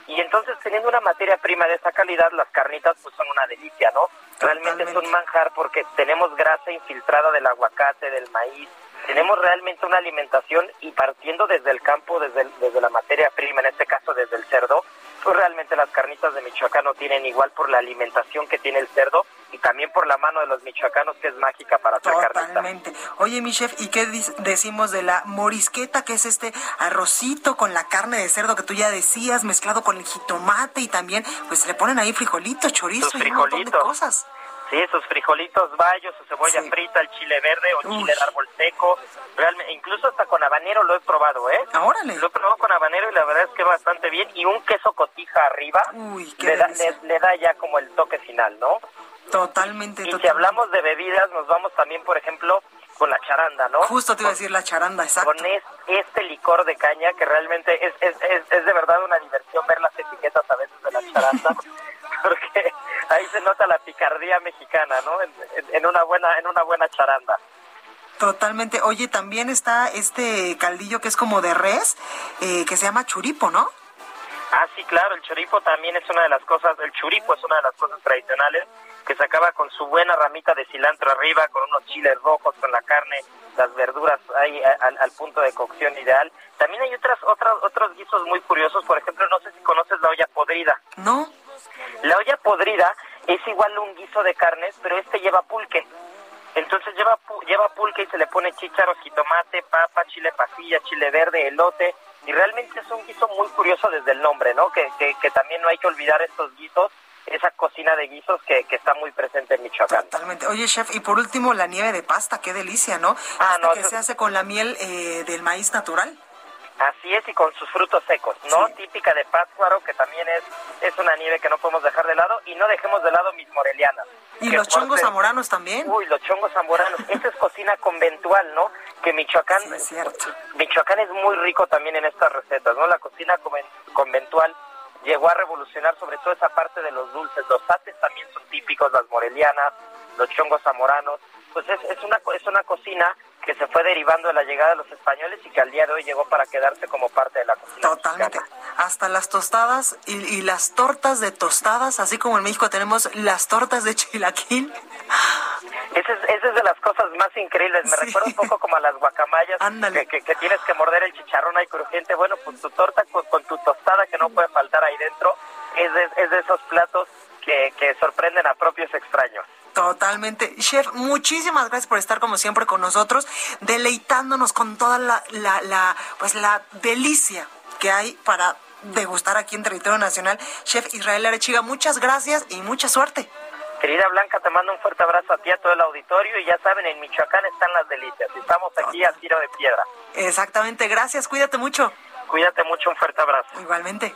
S17: Y entonces teniendo una materia prima de esa calidad, las carnitas pues son una delicia, ¿no? Realmente es un manjar porque tenemos grasa infiltrada del aguacate, del maíz, tenemos realmente una alimentación y partiendo desde el campo, desde, desde la materia prima, en este caso desde el cerdo, pues realmente las carnitas de Michoacán no tienen igual por la alimentación que tiene el cerdo y también por la mano de los michoacanos que es mágica para hacer
S1: Totalmente. Oye, mi chef, ¿y qué decimos de la morisqueta, que es este arrocito con la carne de cerdo que tú ya decías, mezclado con el jitomate y también pues le ponen ahí frijolitos, chorizo y un montón de cosas?
S17: Sí, esos frijolitos bayos, su cebolla frita, el chile verde o chile de árbol seco. Realmente, incluso hasta con habanero lo he probado, ¿eh?
S1: ¡Órale!
S17: Lo he probado con habanero y la verdad es que bastante bien. Y un queso cotija arriba
S1: Uy, qué
S17: le, da, le, da ya como el toque final, ¿no?
S1: Totalmente.
S17: Y si hablamos de bebidas, nos vamos también, por ejemplo, con la charanda, ¿no?
S1: Justo te iba a decir la charanda, exacto.
S17: Con este licor de caña que realmente es, es, es, es de verdad una diversión ver las etiquetas a veces de la charanda. [LAUGHS] nota la picardía mexicana, ¿no? En, una buena en una buena charanda.
S1: Totalmente. Oye, también está este caldillo que es como de res, eh, que se llama churipo, ¿no?
S17: Ah, sí, claro, el churipo también es una de las cosas, el churipo es una de las cosas tradicionales que se acaba con su buena ramita de cilantro arriba, con unos chiles rojos, con la carne, las verduras ahí al, punto de cocción ideal. También hay otras, otras, otros guisos muy curiosos, por ejemplo, no sé si conoces la olla podrida.
S1: No.
S17: La olla podrida es igual un guiso de carnes, pero este lleva pulque. Entonces lleva lleva pulque y se le pone chícharos, jitomate, papa, chile pasilla, chile verde, elote. Y realmente es un guiso muy curioso desde el nombre, ¿no? Que, que, también no hay que olvidar estos guisos, esa cocina de guisos que, que, está muy presente en Michoacán.
S1: Totalmente. Oye, chef, y por último, la nieve de pasta, qué delicia, ¿no?
S17: Ah, no.
S1: Que se hace con la miel eh, del maíz natural.
S17: Así es, y con sus frutos secos, ¿no? Típica de Pátzcuaro, que también es, es una nieve que no podemos dejar de lado, y no dejemos de lado mis morelianas.
S1: ¿Y los chongos zamoranos también?
S17: Uy, los chongos zamoranos. [LAUGHS] Esa es cocina conventual, ¿no? Que Michoacán,
S1: es cierto.
S17: Michoacán es muy rico también en estas recetas, ¿no? La cocina conventual llegó a revolucionar sobre todo esa parte de los dulces. Los ates también son típicos, las morelianas, los chongos zamoranos. Pues es, es, una, es una cocina que se fue derivando de la llegada de los españoles y que al día de hoy llegó para quedarse como parte de la cocina.
S1: Totalmente. Hasta las tostadas y, y, las tortas de tostadas, así como en México tenemos las tortas de chilaquil.
S17: Esa es, esa es de las cosas más increíbles. Me sí. recuerda un poco como a las guacamayas, que, que, que, tienes que morder el chicharrón ahí crujiente. Bueno, pues tu torta con, con tu tostada que no puede faltar ahí dentro es de, es de esos platos que, que sorprenden a propios extraños.
S1: Totalmente. Chef, muchísimas gracias por estar como siempre con nosotros, deleitándonos con toda la, la, la, pues la delicia que hay para degustar aquí en territorio nacional. Chef Israel Arechiga, muchas gracias y mucha suerte.
S17: Querida Blanca, te mando un fuerte abrazo a ti, a todo el auditorio. Y ya saben, en Michoacán están las delicias. Estamos aquí a tiro de piedra.
S1: Exactamente, gracias, cuídate mucho.
S17: Cuídate mucho, un fuerte abrazo.
S1: Igualmente.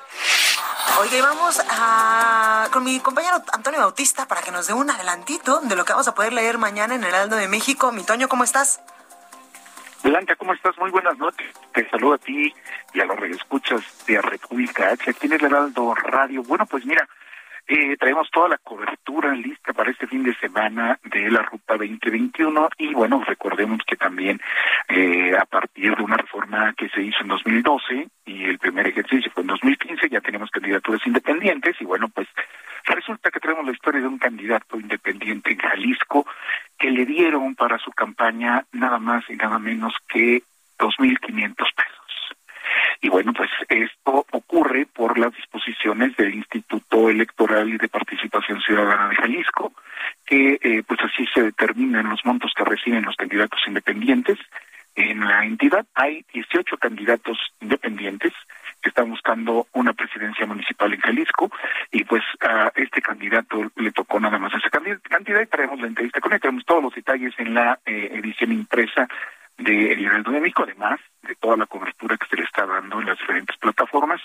S1: Oye, vamos a, con mi compañero Antonio Bautista para que nos dé un adelantito de lo que vamos a poder leer mañana en Heraldo de México. Mi Toño, ¿cómo estás?
S18: Blanca, ¿cómo estás? Muy buenas noches. Te saludo a ti y a los que escuchas de República H aquí en el Heraldo Radio. Bueno, pues mira, eh, traemos toda la cobertura lista para este fin de semana de la Ruta 2021 y bueno, recordemos que también eh, a partir de una reforma que se hizo en 2012 y el primer ejercicio fue en 2015, ya tenemos candidaturas independientes y bueno, pues resulta que tenemos la historia de un candidato independiente en Jalisco que le dieron para su campaña nada más y nada menos que 2.500 pesos. Y bueno, pues esto ocurre por las disposiciones del Instituto Electoral y de Participación Ciudadana de Jalisco, que eh, pues así se determinan los montos que reciben los candidatos independientes. En la entidad hay 18 candidatos independientes que están buscando una presidencia municipal en Jalisco y pues a este candidato le tocó nada más esa cantidad y traemos la entrevista con él, tenemos todos los detalles en la eh, edición impresa de El Heraldo de México, además de toda la cobertura que se le está dando en las diferentes plataformas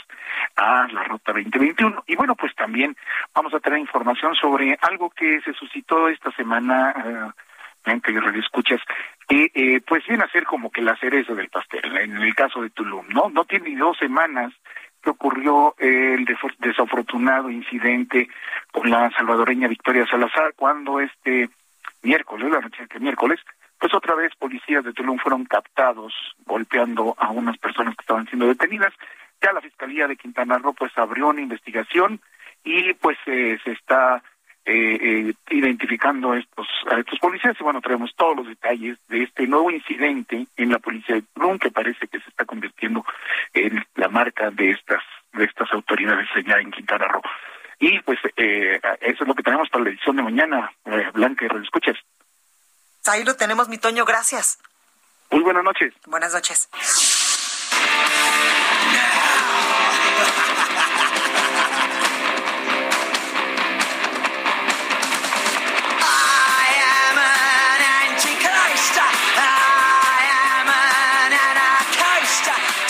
S18: a la Ruta 2021. Y bueno, pues también vamos a tener información sobre algo que se suscitó esta semana, eh, que escuchas, que eh, pues viene a ser como que la cereza del pastel, en el caso de Tulum, ¿no? No tiene ni dos semanas que ocurrió el desafortunado incidente con la salvadoreña Victoria Salazar, cuando este miércoles, la noche de miércoles, pues otra vez policías de Tulum fueron captados golpeando a unas personas que estaban siendo detenidas. Ya la Fiscalía de Quintana Roo pues abrió una investigación y pues eh, se está eh, eh, identificando a estos, a estos policías y bueno, traemos todos los detalles de este nuevo incidente en la policía de Tulum que parece que se está convirtiendo en la marca de estas de estas autoridades allá en Quintana Roo. Y pues eh, eso es lo que tenemos para la edición de mañana, Blanca y Escuchas.
S1: Ahí lo tenemos, mi Toño, gracias.
S18: Muy buenas noches.
S1: Buenas noches.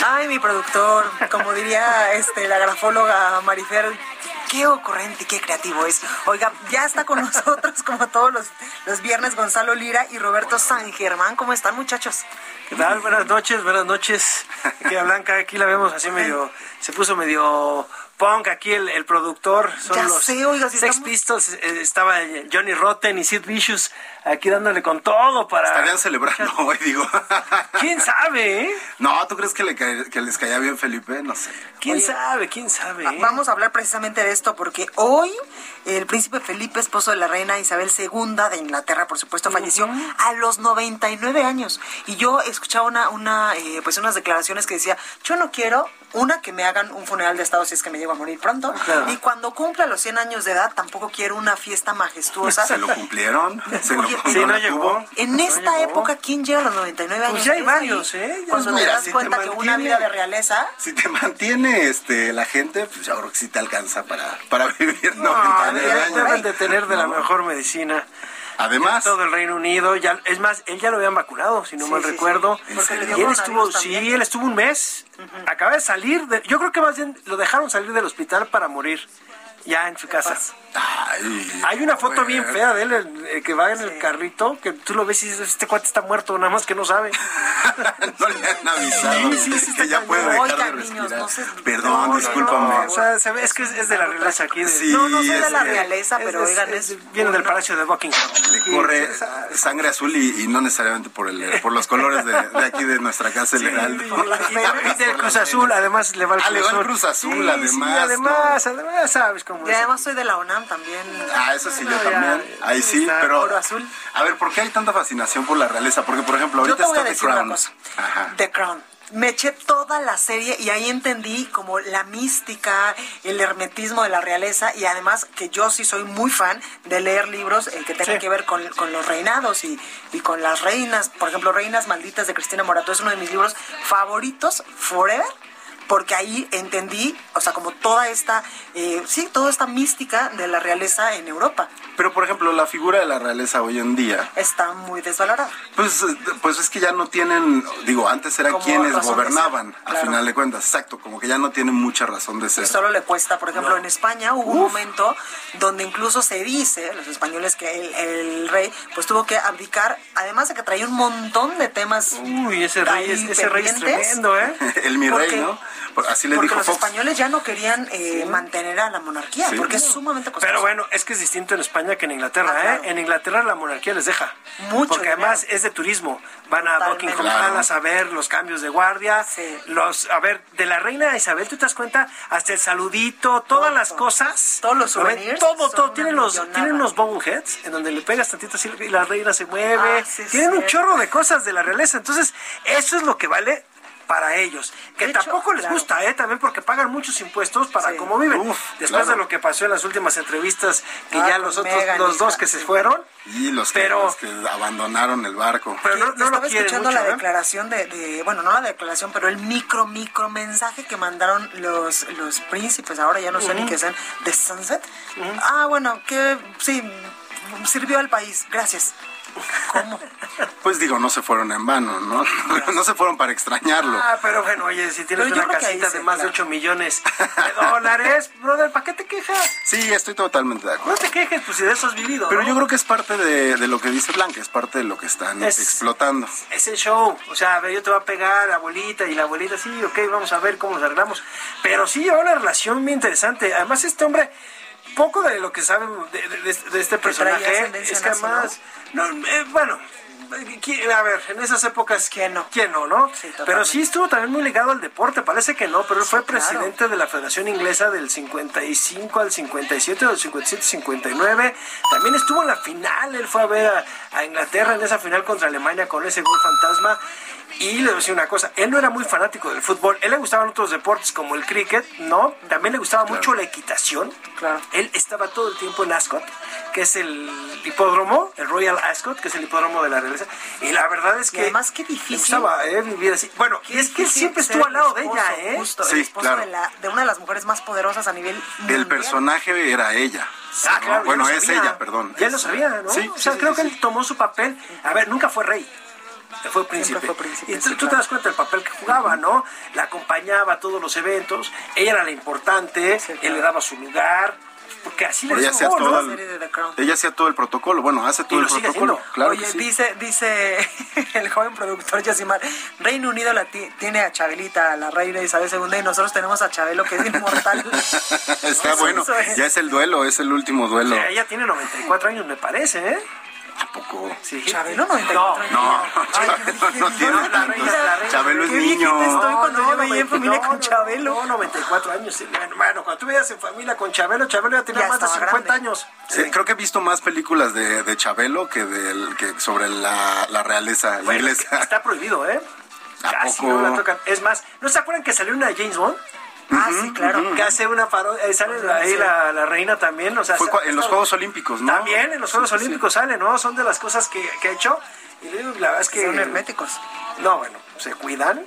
S1: Ay, mi productor, como diría este la grafóloga Marifer, qué ocurrente y qué creativo es. Oiga, ya está con nosotros como todos los, los viernes Gonzalo Lira y Roberto San Germán. ¿Cómo están muchachos?
S19: ¿Qué tal? Buenas noches, buenas noches. Blanca, aquí la vemos así medio, se puso medio punk aquí el, el productor. Son
S1: Ya
S19: los
S1: sé, oiga, si
S19: Sex
S1: estamos-
S19: Pistols, eh, estaba Johnny Rotten y Sid Vicious aquí dándole con todo para...
S20: Estarían celebrando hoy, digo. [LAUGHS]
S19: ¿Quién sabe, eh?
S20: No, ¿tú crees que, le que les caía bien Felipe? No sé.
S19: ¿Quién
S1: Oye,
S19: sabe? ¿Quién sabe? eh?
S1: Vamos a hablar precisamente de esto porque hoy el príncipe Felipe, esposo de la reina Isabel II de Inglaterra, por supuesto, falleció a los 99 años. Y yo escuchaba una, una, eh, pues unas declaraciones que decía, yo no quiero, una, que me hagan un funeral de Estado si es que me llego a morir pronto.
S20: Claro.
S1: Y cuando cumpla los 100 años de edad, tampoco quiero una fiesta majestuosa. [LAUGHS]
S20: ¿Se lo cumplieron? [LAUGHS] ¿Se lo cumplieron?
S19: no llegó.
S1: En esta época, ¿quién llega a los 99 años?
S19: Pues ya hay varios, ¿eh? Ya
S1: Cuando
S20: Pues
S1: te
S20: mira,
S1: das
S20: si te
S1: cuenta que una
S20: mantiene-
S1: vida de realeza...
S20: Si te mantiene este, la gente, pues yo creo que sí te alcanza para, para vivir
S19: No,
S20: 99
S19: deben,
S20: años.
S19: deben de tener de la mejor medicina.
S20: Además.
S19: todo el Reino Unido, ya, es más, él ya lo habían vacunado, si no
S1: Sí,
S19: mal
S1: sí,
S19: recuerdo.
S1: sí.
S19: Y él estuvo, sí, él estuvo un mes. Acaba de salir, de- yo creo que más bien lo dejaron salir del hospital para morir. Ya en su casa.
S20: Ay,
S19: Hay una foto bien fea de él el- el que va en el carrito, que tú lo ves y dices, este cuate está muerto, nada más que no sabe. [LAUGHS]
S20: no le han avisado
S19: Sí, sí, sí,
S20: que ya puede dejar de
S1: niños, no se-
S20: Perdón,
S19: No,
S20: discúlpame.
S19: no, o sea, se ve- es que es, es de la realeza aquí. De,
S20: Sí,
S1: No, no soy de la
S20: es
S1: realeza, pero
S19: es-
S1: oigan,
S19: es-
S1: es...
S19: viene del palacio de Buckingham.
S20: Le corre sangre azul y, y no necesariamente por el por los colores de, de aquí de nuestra casa el Heraldo.
S19: y- y del Cruz Azul, además le va el
S20: Ah,
S19: Cruz
S20: le va el
S19: Azul.
S20: Cruz Azul,
S19: Sí,
S20: además,
S19: Sí, además, además, sabes cómo
S1: Y
S19: es.
S1: además soy de la UNAM también.
S20: Ah, eso sí, yo
S19: No,
S20: también. Ahí sí,
S19: está.
S20: pero.
S1: Oro azul.
S20: A ver, ¿por qué hay tanta fascinación por la realeza? Porque, por ejemplo,
S1: Yo
S20: ahorita
S1: te voy a
S20: está The
S1: una
S20: Crown.
S1: cosa.
S20: Ajá.
S1: The Crown. Me eché toda la serie y ahí entendí como la mística, el hermetismo de la realeza y además que yo sí soy muy fan de leer libros eh, que tengan
S19: Sí.
S1: que ver con, con los reinados y, y con las reinas. Por ejemplo, Reinas Malditas de Cristina Morato es uno de mis libros favoritos, Forever. Porque ahí entendí, o sea, como toda esta, eh, sí, toda esta mística de la realeza en Europa.
S20: Pero, por ejemplo, la figura de la realeza hoy en día,
S1: Está muy desvalorada.
S20: pues, eh, pues es que ya no tienen, digo, antes eran
S1: Como
S20: quienes gobernaban,
S1: ser,
S20: a
S1: claro.
S20: final de cuentas, exacto, como que ya no tienen mucha razón de ser.
S1: Y solo le cuesta, por ejemplo, en España hubo un momento donde incluso se dice, los españoles, que el, el rey pues tuvo que abdicar, además de que traía un montón de temas.
S19: Uy, ese rey, es, ese rey es tremendo, ¿eh? [LAUGHS]
S20: el mi
S1: Porque-
S20: rey, ¿no? Así le
S1: Porque
S20: dijo
S1: los
S20: Fox.
S1: españoles ya no querían eh, mantener a la monarquía,
S20: Sí.
S1: porque es sumamente costoso.
S19: Pero bueno, es que es distinto en España que en Inglaterra,
S1: Ah, claro.
S19: ¿eh? En Inglaterra la monarquía les deja.
S1: Mucho
S19: Porque
S1: dinero.
S19: además es de turismo. Van a
S1: Totalmente.
S19: Buckingham
S20: Claro.
S19: Palace a ver los cambios de guardia.
S1: Sí.
S19: Los, a ver, de la reina Isabel, ¿tú te das cuenta? Hasta el saludito, todas
S1: Todo.
S19: las cosas.
S1: Todos los
S19: ¿lo ven?
S1: souvenirs
S19: Todo, Tienen los, tienen unos bobbleheads en donde le pegas tantito así y la reina se mueve.
S1: Ah,
S19: tienen un chorro de cosas de la realeza. Entonces, eso es lo que vale para ellos. Que
S1: De hecho,
S19: tampoco les
S1: claro.
S19: gusta, ¿eh? También porque pagan muchos impuestos para
S1: Sí.
S19: cómo viven.
S20: Uf,
S19: Después
S20: claro.
S19: de lo que pasó en las últimas entrevistas, que
S1: Ah,
S19: ya los otros, los dos que se fueron,
S20: Y los que,
S19: Pero-
S20: los que abandonaron el barco.
S19: pero no, no lo
S1: Estaba escuchando
S19: mucho,
S1: la
S19: ¿eh?
S1: declaración de, de- bueno, no la declaración, pero el micro, micro mensaje que mandaron los, los príncipes, ahora ya no sé ni qué sean, de Sunset. Ah, bueno, que sí, sirvió al país, gracias. ¿Cómo?
S20: Pues digo, no se fueron en vano, ¿no? [LAUGHS] no se fueron para extrañarlo.
S19: Ah, pero bueno, oye, si tienes una casita de más de
S1: claro.
S19: 8 millones de dólares, [LAUGHS] brother, ¿para qué te quejas?
S20: Sí, estoy totalmente de acuerdo.
S19: No te quejes, pues si de eso has vivido.
S20: Pero
S19: ¿no?
S20: yo creo que es parte de, de lo que dice Blanca, es parte de lo que están
S19: Es-
S20: explotando.
S19: es el show. O sea, a ver, yo te voy a pegar, abuelita, y la abuelita, sí, ok, vamos a ver cómo nos arreglamos. Pero sí lleva una relación muy interesante. Además, este hombre, poco de lo que saben de, de- de- de este personaje, es que además, no, eh, bueno. A ver, en esas épocas,
S1: ¿Quién no?
S19: ¿Quién no, no?
S1: Sí,
S19: pero sí estuvo también muy ligado al deporte, parece que no, pero él fue presidente de la Federación Inglesa del 55 al 57, del 57 al 59. También estuvo en la final, él fue a ver a, a Inglaterra en esa final contra Alemania con ese gol fantasma. Y le voy a decir una cosa, él no era muy fanático del fútbol, él le gustaban otros deportes como el cricket, ¿no? También le gustaba mucho la equitación.
S1: Claro.
S19: Él estaba todo el tiempo en Ascot, que es el hipódromo, el Royal Ascot, que es el hipódromo de la realeza. Y la verdad es
S1: Y
S19: que...
S1: además, qué
S19: Le
S1: difícil.
S19: gustaba eh, vivir así. Bueno, y es que siempre estuvo al lado
S1: el
S19: de
S1: esposo,
S19: ella, ¿eh?
S1: Justo,
S20: Sí,
S1: el esposo
S20: claro.
S1: de, la, de una de las mujeres más poderosas a nivel
S20: El
S1: mundial.
S20: personaje era ella.
S19: Ah,
S20: bueno, es
S19: sabía.
S20: ella, perdón.
S19: Ya lo sabía, ¿no?
S20: Sí,
S19: o sea,
S20: sí,
S19: creo
S20: sí,
S19: que
S20: sí.
S19: él tomó su papel. A ver, nunca fue rey. Fue príncipe.
S1: fue príncipe,
S19: y tú,
S1: sí,
S19: tú
S1: claro.
S19: te das cuenta del papel que jugaba, ¿no? La acompañaba a todos los eventos. Ella era la importante.
S1: Sí,
S19: Él
S1: claro.
S19: le daba su lugar. Porque así le
S20: Ella hacía, todo
S1: La serie de The Crown.
S20: el, ella hacía todo el protocolo. Bueno, hace todo
S19: Y
S20: el protocolo.
S19: haciendo.
S20: Claro
S1: Oye,
S20: que sí.
S1: dice, dice [LAUGHS] el joven productor Yosimar, Reino Unido la ti- tiene a Chabelita, la reina Isabel II, y nosotros tenemos a Chabelo, que es inmortal. [LAUGHS]
S20: Está bueno.
S1: es.
S20: Ya es el duelo, es el último
S19: O
S20: duelo.
S19: sea, ella tiene 94 años, me parece, ¿eh?
S20: ¿A poco?
S19: Sí.
S1: Chabelo, 94 años.
S20: No,
S1: Ay,
S20: Chabelo no
S1: qué
S20: tiene
S19: reina.
S20: Chabelo es
S1: Qué viejita
S20: niño.
S1: estoy cuando yo veía en
S19: 90,
S1: familia
S19: no,
S1: con
S19: no,
S1: Chabelo.
S19: No, 94 años. bueno, cuando tú veías en familia con Chabelo, Chabelo ya tenía
S1: Ya
S19: más de
S1: estaba
S19: 50
S1: grande.
S19: años.
S20: Sí, creo que he visto más películas de, de Chabelo que, sobre la, la realeza
S19: Bueno,
S20: inglesa.
S19: está prohibido, ¿eh?
S20: ¿A
S19: Casi
S20: poco?
S19: no la tocan. Es más, ¿no se acuerdan que salió una de James Bond?
S1: Ah, sí, claro.
S19: Que hace una parodia, eh, sale ahí la, la reina también, o sea,
S20: Fue en los Juegos Olímpicos, ¿no?
S19: También en los Juegos
S20: Sí, sí.
S19: Olímpicos sale, ¿no? Son de las cosas que, que ha hecho. Y le digo, la verdad es que...
S1: Son herméticos.
S19: No, bueno, se cuidan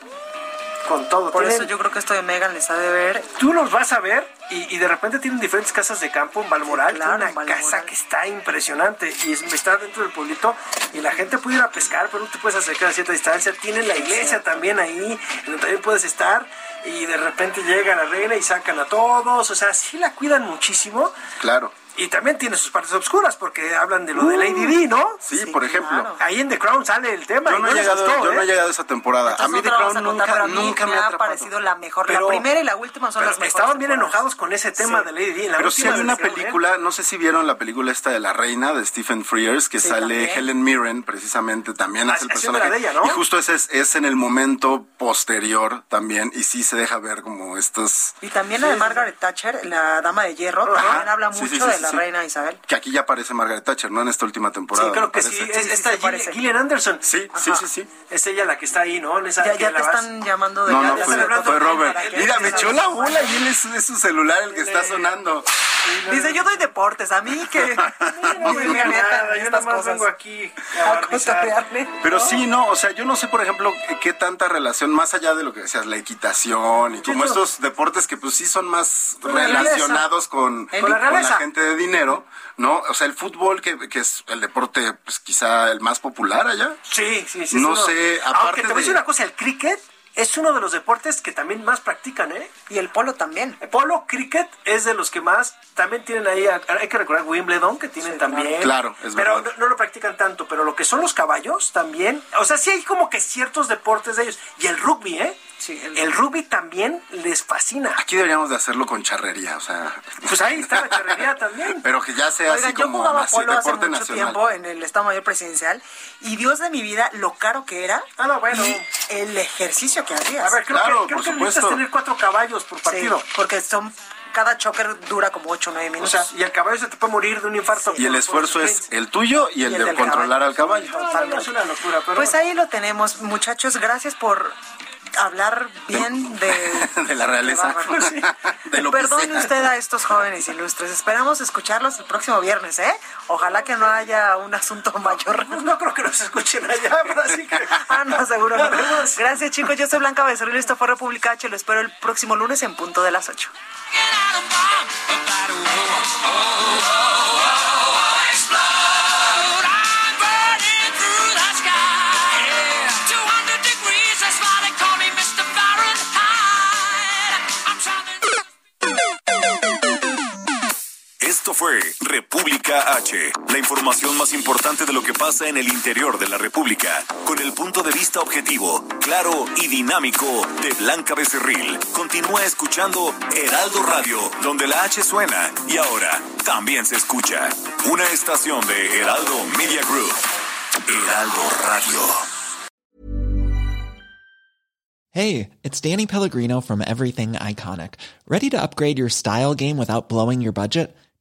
S19: con todo.
S1: Por
S19: Tienen-
S1: eso yo creo que esto de Megan les ha de ver.
S19: Tú los vas a ver Y, y de repente tienen diferentes casas de campo en Balmoral,
S1: Sí, claro,
S19: tiene
S1: en
S19: una
S1: Balmoral.
S19: casa que está impresionante y es- está dentro del pueblito y la gente puede ir a pescar, pero no te puedes acercar a cierta distancia. Tienen la iglesia también ahí, en donde también puedes estar y de repente llega la reina y sacan a todos, o sea, sí la cuidan muchísimo.
S20: Claro.
S19: Y también tiene sus partes obscuras porque hablan de lo de Lady Di, ¿no?
S20: Sí, por ejemplo.
S19: Ahí en The Crown sale el tema.
S20: Yo
S19: y
S20: no, he
S19: les
S20: llegado,
S19: gustó,
S20: yo no
S19: ¿eh?
S20: he llegado a esa temporada. a mí
S1: Entonces,
S20: The
S1: no
S20: Crown
S1: a contar,
S20: nunca,
S1: a mí
S20: nunca me
S1: me
S20: ha atrapado.
S1: parecido la mejor.
S19: Pero-
S1: la primera y la última son
S19: Pero
S1: las mejores.
S19: estaban bien enojados con ese tema
S1: Sí.
S19: de Lady Di. en la
S20: Pero sí hay una
S19: ¿eh?
S20: película, no sé si vieron la película esta de La Reina de Stephen Frears, que
S1: Sí,
S20: sale
S1: también.
S20: Helen Mirren, precisamente, también
S19: Ah,
S20: hace el
S19: la
S20: personaje.
S19: de ella, ¿no?
S20: Y justo ese es, es en el momento posterior también, y sí se deja ver como estos...
S1: Y también la de Margaret Thatcher, la dama de hierro,
S20: Ajá.
S1: también habla mucho de la reina Isabel.
S20: Que aquí ya aparece Margaret Thatcher, ¿no? En esta última temporada.
S19: Sí, creo que sí. Es, esta. Gillian Anderson.
S20: Sí, sí, sí, sí.
S19: Es ella la que está ahí, ¿no? En esa,
S1: Ya, te están llamando de
S20: No, no, fue, Robert. Mira, me echó la bola y él es su celular el que está sonando.
S1: Dice, yo doy deportes, a mí que... [LAUGHS]
S19: No me diga nada, yo más
S1: cosas.
S19: vengo aquí a
S1: A.
S20: Pero sí, no, o sea, yo no sé, por ejemplo, qué tanta relación, más allá de lo que decías, la equitación y como estos deportes que pues sí son más
S19: Con la realeza.
S20: relacionados con,
S19: Con la
S20: gente de dinero, ¿no? O sea, el fútbol, que, que es el deporte, pues quizá el más popular allá.
S19: Sí, sí, sí.
S20: No sé,
S19: Aunque
S20: aparte
S19: te voy a decir
S20: de-
S19: una cosa, el cricket es uno de los deportes que también más practican, ¿eh?
S1: Y el polo también.
S19: El polo, cricket es de los que más también tienen ahí, hay que recordar Wimbledon, que tienen también.
S20: Claro, es
S19: Pero
S20: verdad.
S19: no, no lo practican tanto, pero lo que son los caballos también, o sea, sí hay como que ciertos deportes de ellos. Y el rugby, ¿eh?
S1: Sí,
S19: El rugby también les fascina.
S20: Aquí deberíamos de hacerlo con charrería, o sea,
S19: Pues ahí está la charrería [LAUGHS] también.
S20: pero que ya sea
S1: Oigan,
S20: así
S1: yo
S20: como
S1: jugaba
S20: así,
S1: polo hace mucho
S20: nacional.
S1: tiempo en el Estado Mayor Presidencial y Dios de mi vida, lo caro que era
S19: Ah, no, bueno.
S1: y el ejercicio que hacías.
S19: A ver, creo
S20: Claro,
S19: que, creo que necesitas tener cuatro caballos por
S1: Sí,
S19: partido.
S1: porque son cada choker dura como 8 o 9
S19: O
S1: minutos.
S19: sea, y el caballo se te puede morir de un infarto.
S20: Y el esfuerzo es el tuyo y el,
S1: Y el
S20: de controlar al caballo.
S19: No, no, no, es una locura, pero
S1: pues ahí lo tenemos, muchachos. Gracias por hablar bien de, [LAUGHS]
S20: de la realeza. Sí. De lo
S1: Perdone
S20: sea.
S1: usted a estos jóvenes ilustres. Esperamos escucharlos el próximo viernes, ¿eh? Ojalá que no haya un asunto mayor. [LAUGHS]
S19: no creo que nos escuchen allá, [LAUGHS] pero así que...
S1: Ah, no, seguro no. Gracias, chicos. Yo soy Blanca Becerril. Esto fue República H. Lo espero el próximo lunes en punto de las 8.
S2: Fue República H, la información más importante de lo que pasa en el interior de la República, con el punto de vista objetivo, claro y dinámico de Blanca Becerril. Continúa escuchando Heraldo Radio, donde la H suena y ahora también se escucha. Una estación de Heraldo Media Group. Heraldo Radio.
S21: Hey, it's Danny Pellegrino from Everything Iconic. Ready to upgrade your style game without blowing your budget?